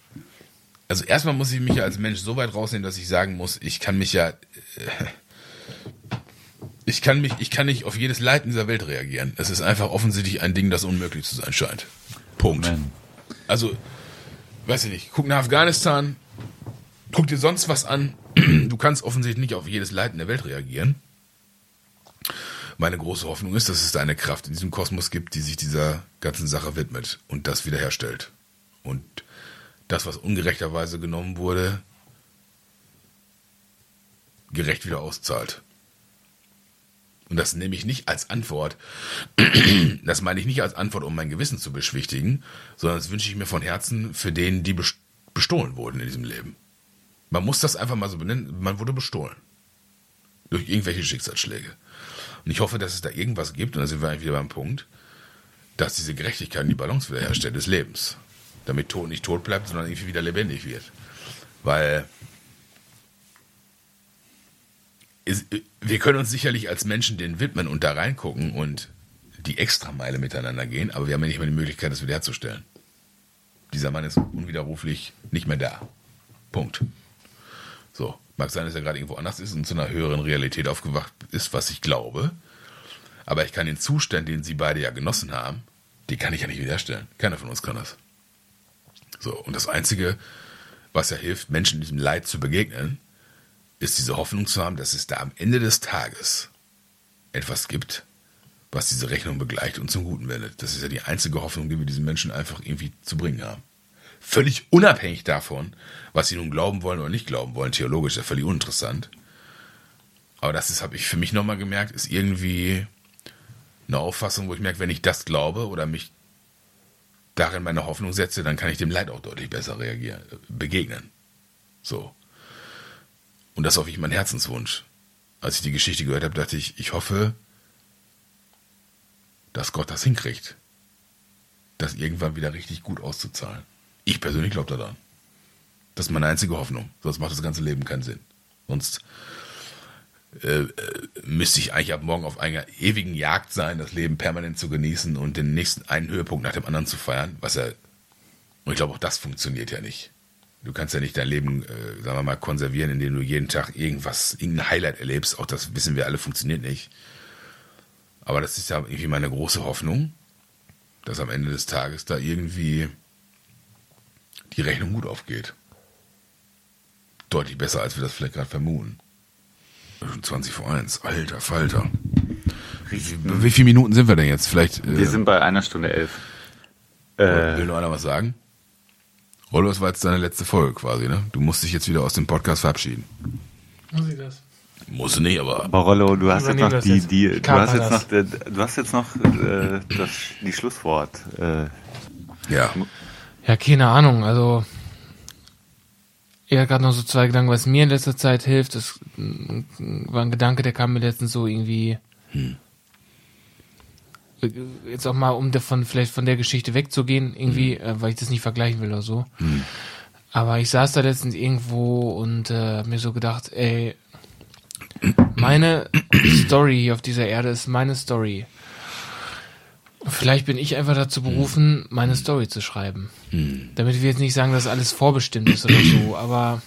also erstmal muss ich mich ja als Mensch so weit rausnehmen, dass ich sagen muss, ich kann mich ja, äh, ich kann mich, ich kann nicht auf jedes Leid in dieser Welt reagieren. Es ist einfach offensichtlich ein Ding, das unmöglich zu sein scheint. Punkt. Amen. Also, weiß ich nicht, guck nach Afghanistan, guck dir sonst was an. Du kannst offensichtlich nicht auf jedes Leid in der Welt reagieren. Meine große Hoffnung ist, dass es da eine Kraft in diesem Kosmos gibt, die sich dieser ganzen Sache widmet und das wiederherstellt. Und das, was ungerechterweise genommen wurde, gerecht wieder auszahlt. Und das nehme ich nicht als Antwort, das meine ich nicht als Antwort, um mein Gewissen zu beschwichtigen, sondern das wünsche ich mir von Herzen für denen, die best- bestohlen wurden in diesem Leben. Man muss das einfach mal so benennen, man wurde bestohlen. Durch irgendwelche Schicksalsschläge. Und ich hoffe, dass es da irgendwas gibt, und da sind wir eigentlich wieder beim Punkt, dass diese Gerechtigkeit die Balance wiederherstellt des Lebens. Damit Tod nicht tot bleibt, sondern irgendwie wieder lebendig wird. Weil es, wir können uns sicherlich als Menschen den widmen und da reingucken und die Extrameile miteinander gehen, aber wir haben ja nicht mehr die Möglichkeit, das wiederherzustellen. Dieser Mann ist unwiderruflich nicht mehr da. Punkt. So, mag sein, dass er gerade irgendwo anders ist und zu einer höheren Realität aufgewacht ist, was ich glaube. Aber ich kann den Zustand, den sie beide ja genossen haben, den kann ich ja nicht wiederherstellen. Keiner von uns kann das. So, und das Einzige, was ja hilft, Menschen diesem Leid zu begegnen, ist diese Hoffnung zu haben, dass es da am Ende des Tages etwas gibt, was diese Rechnung begleicht und zum Guten wendet. Das ist ja die einzige Hoffnung, die wir diesen Menschen einfach irgendwie zu bringen haben. Völlig unabhängig davon, was sie nun glauben wollen oder nicht glauben wollen, theologisch ist ja völlig uninteressant. Aber das ist, habe ich für mich nochmal gemerkt, ist irgendwie eine Auffassung, wo ich merke, wenn ich das glaube oder mich darin meine Hoffnung setze, dann kann ich dem Leid auch deutlich besser reagieren, begegnen. So. Und das ist auch wirklich mein Herzenswunsch. Als ich die Geschichte gehört habe, dachte ich, ich hoffe, dass Gott das hinkriegt, das irgendwann wieder richtig gut auszuzahlen. Ich persönlich glaube daran. Das ist meine einzige Hoffnung. Sonst macht das ganze Leben keinen Sinn. Sonst äh, äh, müsste ich eigentlich ab morgen auf einer ewigen Jagd sein, das Leben permanent zu genießen und den nächsten einen Höhepunkt nach dem anderen zu feiern, was ja, und ich glaube auch das funktioniert ja nicht. Du kannst ja nicht dein Leben, äh, sagen wir mal, konservieren, indem du jeden Tag irgendwas, irgendein Highlight erlebst. Auch das wissen wir alle, funktioniert nicht. Aber das ist ja irgendwie meine große Hoffnung, dass am Ende des Tages da irgendwie die Rechnung gut aufgeht. Deutlich besser, als wir das vielleicht gerade vermuten. 20 vor 1, alter Falter. Wie, wie viele Minuten sind wir denn jetzt? Vielleicht äh, Wir sind bei einer Stunde elf. will Äh, nur einer was sagen? Rollo, das war jetzt deine letzte Folge quasi, ne? Du musst dich jetzt wieder aus dem Podcast verabschieden. Muss ich das? Musst du nicht, aber Barollo, du hast jetzt noch die, jetzt. die, Ich du hast jetzt noch, äh, du hast jetzt noch äh, das, die Schlusswort. Äh, ja. Ja, keine Ahnung. Also, hat gerade noch so zwei Gedanken, was mir in letzter Zeit hilft. Das mm, war ein Gedanke, der kam mir letztens so irgendwie. Jetzt auch mal, um davon vielleicht von der Geschichte wegzugehen, irgendwie, äh, weil ich das nicht vergleichen will oder so. Aber ich saß da letztens irgendwo und äh, hab mir so gedacht, ey, meine Story hier auf dieser Erde ist meine Story. Vielleicht bin ich einfach dazu berufen, meine Story zu schreiben. Damit wir jetzt nicht sagen, dass alles vorbestimmt ist oder so, aber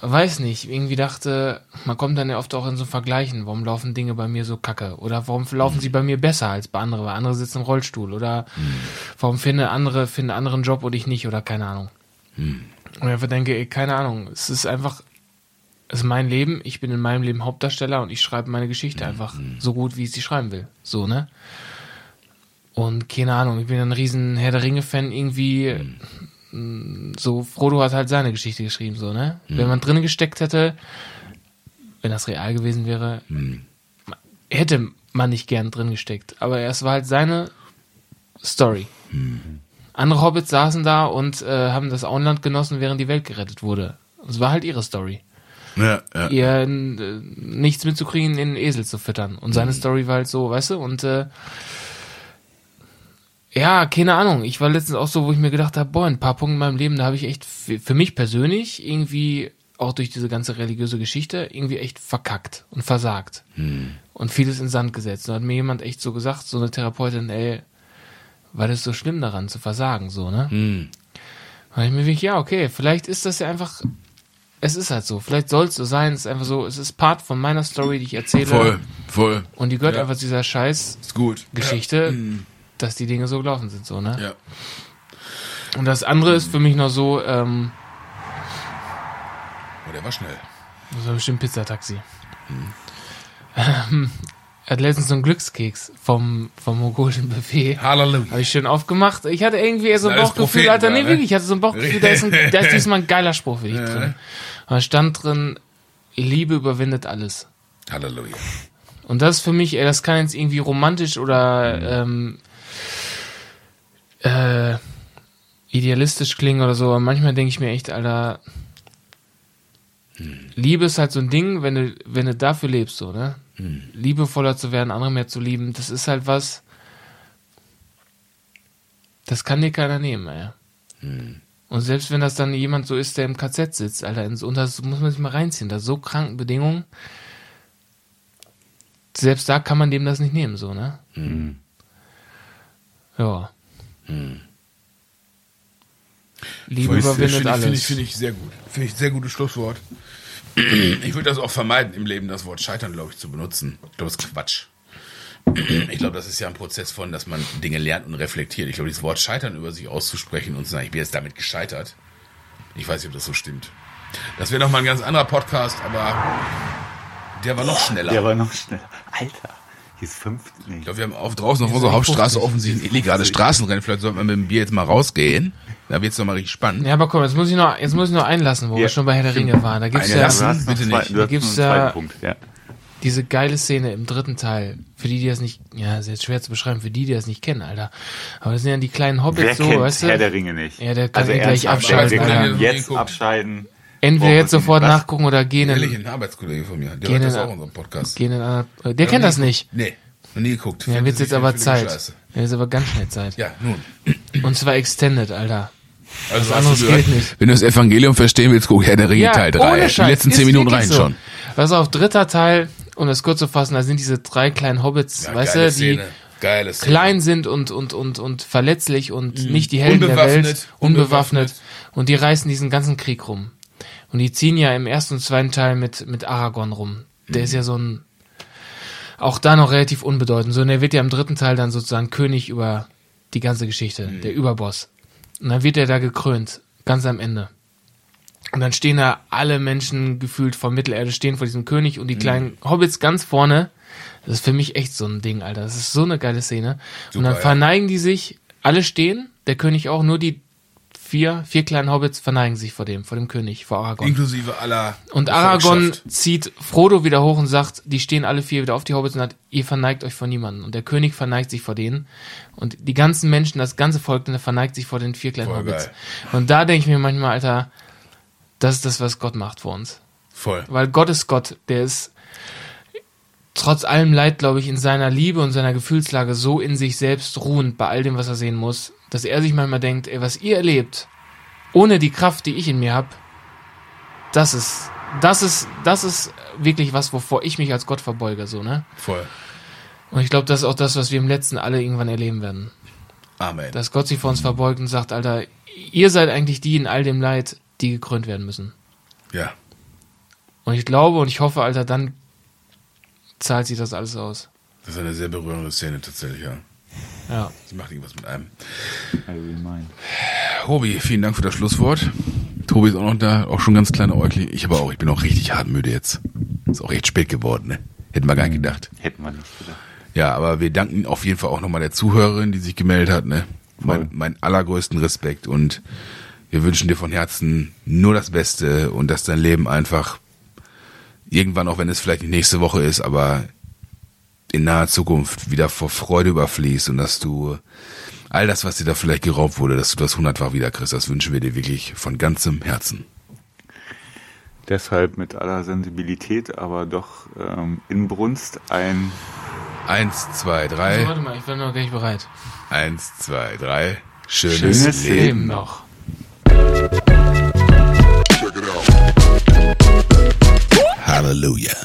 weiß nicht, irgendwie dachte, man kommt dann ja oft auch in so Vergleichen, warum laufen Dinge bei mir so kacke? Oder warum laufen sie bei mir besser als bei anderen, weil andere sitzen im Rollstuhl? Oder warum finde andere, finde andere einen Job und ich nicht? Oder keine Ahnung. Und ich einfach denke, ey, keine Ahnung, es ist einfach, es ist mein Leben, ich bin in meinem Leben Hauptdarsteller und ich schreibe meine Geschichte einfach so gut, wie ich sie schreiben will. So, ne? Und keine Ahnung, ich bin ein riesen Herr der Ringe-Fan irgendwie. mm, So, Frodo hat halt seine Geschichte geschrieben, so, ne? Wenn man drin gesteckt hätte, wenn das real gewesen wäre, hätte man nicht gern drin gesteckt. Aber es war halt seine Story. Andere Hobbits saßen da und äh, haben das Auenland genossen, während die Welt gerettet wurde. Es war halt ihre Story. Ja, ja. Ihr äh, nichts mitzukriegen, in den Esel zu füttern. Und seine Story war halt so, weißt du, und äh, ja, keine Ahnung. Ich war letztens auch so, wo ich mir gedacht habe, boah, ein paar Punkte in meinem Leben, da habe ich echt für mich persönlich irgendwie auch durch diese ganze religiöse Geschichte irgendwie echt verkackt und versagt und vieles in Sand gesetzt. Und hat mir jemand echt so gesagt, so eine Therapeutin, ey, war das so schlimm daran zu versagen, so, ne? Hm. Und ich mir denke, ja, okay, vielleicht ist das ja einfach, es ist halt so, vielleicht soll es so sein, es ist einfach so, es ist Part von meiner Story, die ich erzähle. Voll, voll. Und die gehört Ja. einfach zu dieser scheiß Ist gut. Geschichte, dass die Dinge so gelaufen sind, so, ne? Ja. Und das andere ist für mich noch so, ähm, Oh, der war schnell. das war bestimmt Pizzataxi. Ähm, er hat letztens so einen Glückskeks vom, vom mongolischen Buffet. Halleluja. Habe ich schön aufgemacht. Ich hatte irgendwie eher so ein Bauchgefühl, Alter, nee, ne? wirklich, ich hatte so ein Bauchgefühl, da ist, ein, da ist diesmal ein geiler Spruch für dich drin. Und da stand drin, Liebe überwindet alles. Halleluja. Und das ist für mich, ey, das kann jetzt irgendwie romantisch oder ähm, äh, idealistisch klingen oder so, aber manchmal denke ich mir echt, Alter, Liebe ist halt so ein Ding, wenn du, wenn du dafür lebst, so, ne? Liebevoller zu werden, andere mehr zu lieben, das ist halt was, das kann dir keiner nehmen, ey. Und selbst wenn das dann jemand so ist, der im KZ sitzt, Alter, und das muss man sich mal reinziehen, da so kranken Bedingungen, selbst da kann man dem das nicht nehmen, so, ne? Ja. Liebe überwindet Finde ich, alles. finde ich, finde ich sehr gut. Finde ich ein sehr gutes Schlusswort. Ich würde das auch vermeiden, im Leben das Wort Scheitern, glaube ich, zu benutzen. Ich glaube, das ist Quatsch. Ich glaube, das ist ja ein Prozess von, dass man Dinge lernt und reflektiert. Ich glaube, dieses Wort Scheitern über sich auszusprechen und zu sagen, ich bin jetzt damit gescheitert. Ich weiß nicht, ob das so stimmt. Das wäre nochmal ein ganz anderer Podcast, aber der war noch schneller. Der war noch schneller. Alter, hier ist fünf. Nee. Ich glaube, wir haben auf draußen auf unserer Hauptstraße offensichtlich illegale Straßenrennen. Vielleicht sollten wir mit dem Bier jetzt mal rausgehen. Da wird's noch mal richtig spannend. Ja, aber komm, jetzt muss ich noch, jetzt muss ich noch einlassen, wo Ja, wir schon bei Herr der Ringe waren. Da gibt's Eine ja lassen. bitte zwei, nicht. hast gibt's ja- Punkt. Ja. diese geile Szene im dritten Teil. Für die, die das nicht, ja, ist jetzt schwer zu beschreiben, für die, die das nicht kennen, Alter. Aber das sind ja die kleinen Hobbits Wer so, kennt weißt Herr du? der Ringe nicht? Ja, der kann ihn gleich abschalten, Wir können jetzt Guckt. Entweder Boah, jetzt sofort was? nachgucken oder gehen Ehrlich, in, ein Arbeitskollege von mir. Der hört das auch in unserem Podcast. gehen in einer, der kennt das nicht. Nee, noch nie geguckt. Ja, wird's jetzt aber Zeit. Scheiße. Ja, ist aber ganz schnell Zeit. Ja, nun. Und zwar extended, Alter. Also Was anderes gilt nicht. Wenn du das Evangelium verstehen willst, guck Herr der Ringe Teil 3. ohne Die letzten 10 Minuten rein so. schon. Pass auf, dritter Teil, um das kurz zu fassen, da sind diese drei kleinen Hobbits, Ja, weißt du, die klein sind und, und, und, und verletzlich und nicht die Helden der Welt, Mhm. Unbewaffnet. unbewaffnet. Und die reißen diesen ganzen Krieg rum. Und die ziehen ja im ersten und zweiten Teil mit, mit Aragorn rum. Der Mhm. ist ja so ein, auch da noch relativ unbedeutend. So, und er wird ja im dritten Teil dann sozusagen König über die ganze Geschichte, Mhm. der Überboss. Und dann wird er da gekrönt, ganz am Ende. Und dann stehen da alle Menschen gefühlt von Mittelerde stehen vor diesem König Mhm. und die kleinen Hobbits ganz vorne. Das ist für mich echt so ein Ding, Alter. Das ist so eine geile Szene. und dann ja. verneigen die sich, alle stehen, der König auch, nur die vier, vier kleinen Hobbits verneigen sich vor dem, vor dem König, vor Aragorn. Inklusive aller Und Aragorn zieht Frodo wieder hoch und sagt, die stehen alle vier wieder auf die Hobbits und sagt, ihr verneigt euch vor niemanden. Und der König verneigt sich vor denen. Und die ganzen Menschen, das ganze Volk, dann verneigt sich vor den vier kleinen Voll Hobbits. geil. Und da denke ich mir manchmal, Alter, das ist das, was Gott macht vor uns. Voll. Weil Gott ist Gott, der ist trotz allem Leid, glaube ich, in seiner Liebe und seiner Gefühlslage so in sich selbst ruhend bei all dem, was er sehen muss, dass er sich manchmal denkt, ey, was ihr erlebt, ohne die Kraft, die ich in mir habe, das ist, das ist, das ist wirklich was, wovor ich mich als Gott verbeuge, so, ne? Voll. Und ich glaube, das ist auch das, was wir im letzten alle irgendwann erleben werden. Amen. Dass Gott sich vor uns verbeugt und sagt, Alter, ihr seid eigentlich die in all dem Leid, die gekrönt werden müssen. ja. Und ich glaube und ich hoffe, Alter, dann zahlt sich das alles aus. Das ist eine sehr berührende Szene tatsächlich, ja. Ja. Sie macht irgendwas mit einem. I will mind. Robi, vielen Dank für das Schlusswort. Tobi ist auch noch da, auch schon ganz kleine Äugli. Ich aber auch, ich bin auch richtig hart müde jetzt. Ist auch echt spät geworden, ne? Hätten wir gar nicht gedacht. Hätten wir nicht gedacht. Ja, aber wir danken auf jeden Fall auch nochmal der Zuhörerin, die sich gemeldet hat, ne? Mein, mein allergrößten Respekt und wir wünschen dir von Herzen nur das Beste und dass dein Leben einfach irgendwann, auch wenn es vielleicht nicht nächste Woche ist, aber in naher Zukunft wieder vor Freude überfließt und dass du all das, was dir da vielleicht geraubt wurde, dass du das hundertfach wieder kriegst. Das wünschen wir dir wirklich von ganzem Herzen. Deshalb mit aller Sensibilität, aber doch ähm, Inbrunst ein Eins, zwei, drei. warte mal, ich bin noch gar nicht bereit. Eins, zwei, drei. Schönes, Schönes Leben. Leben noch. Halleluja.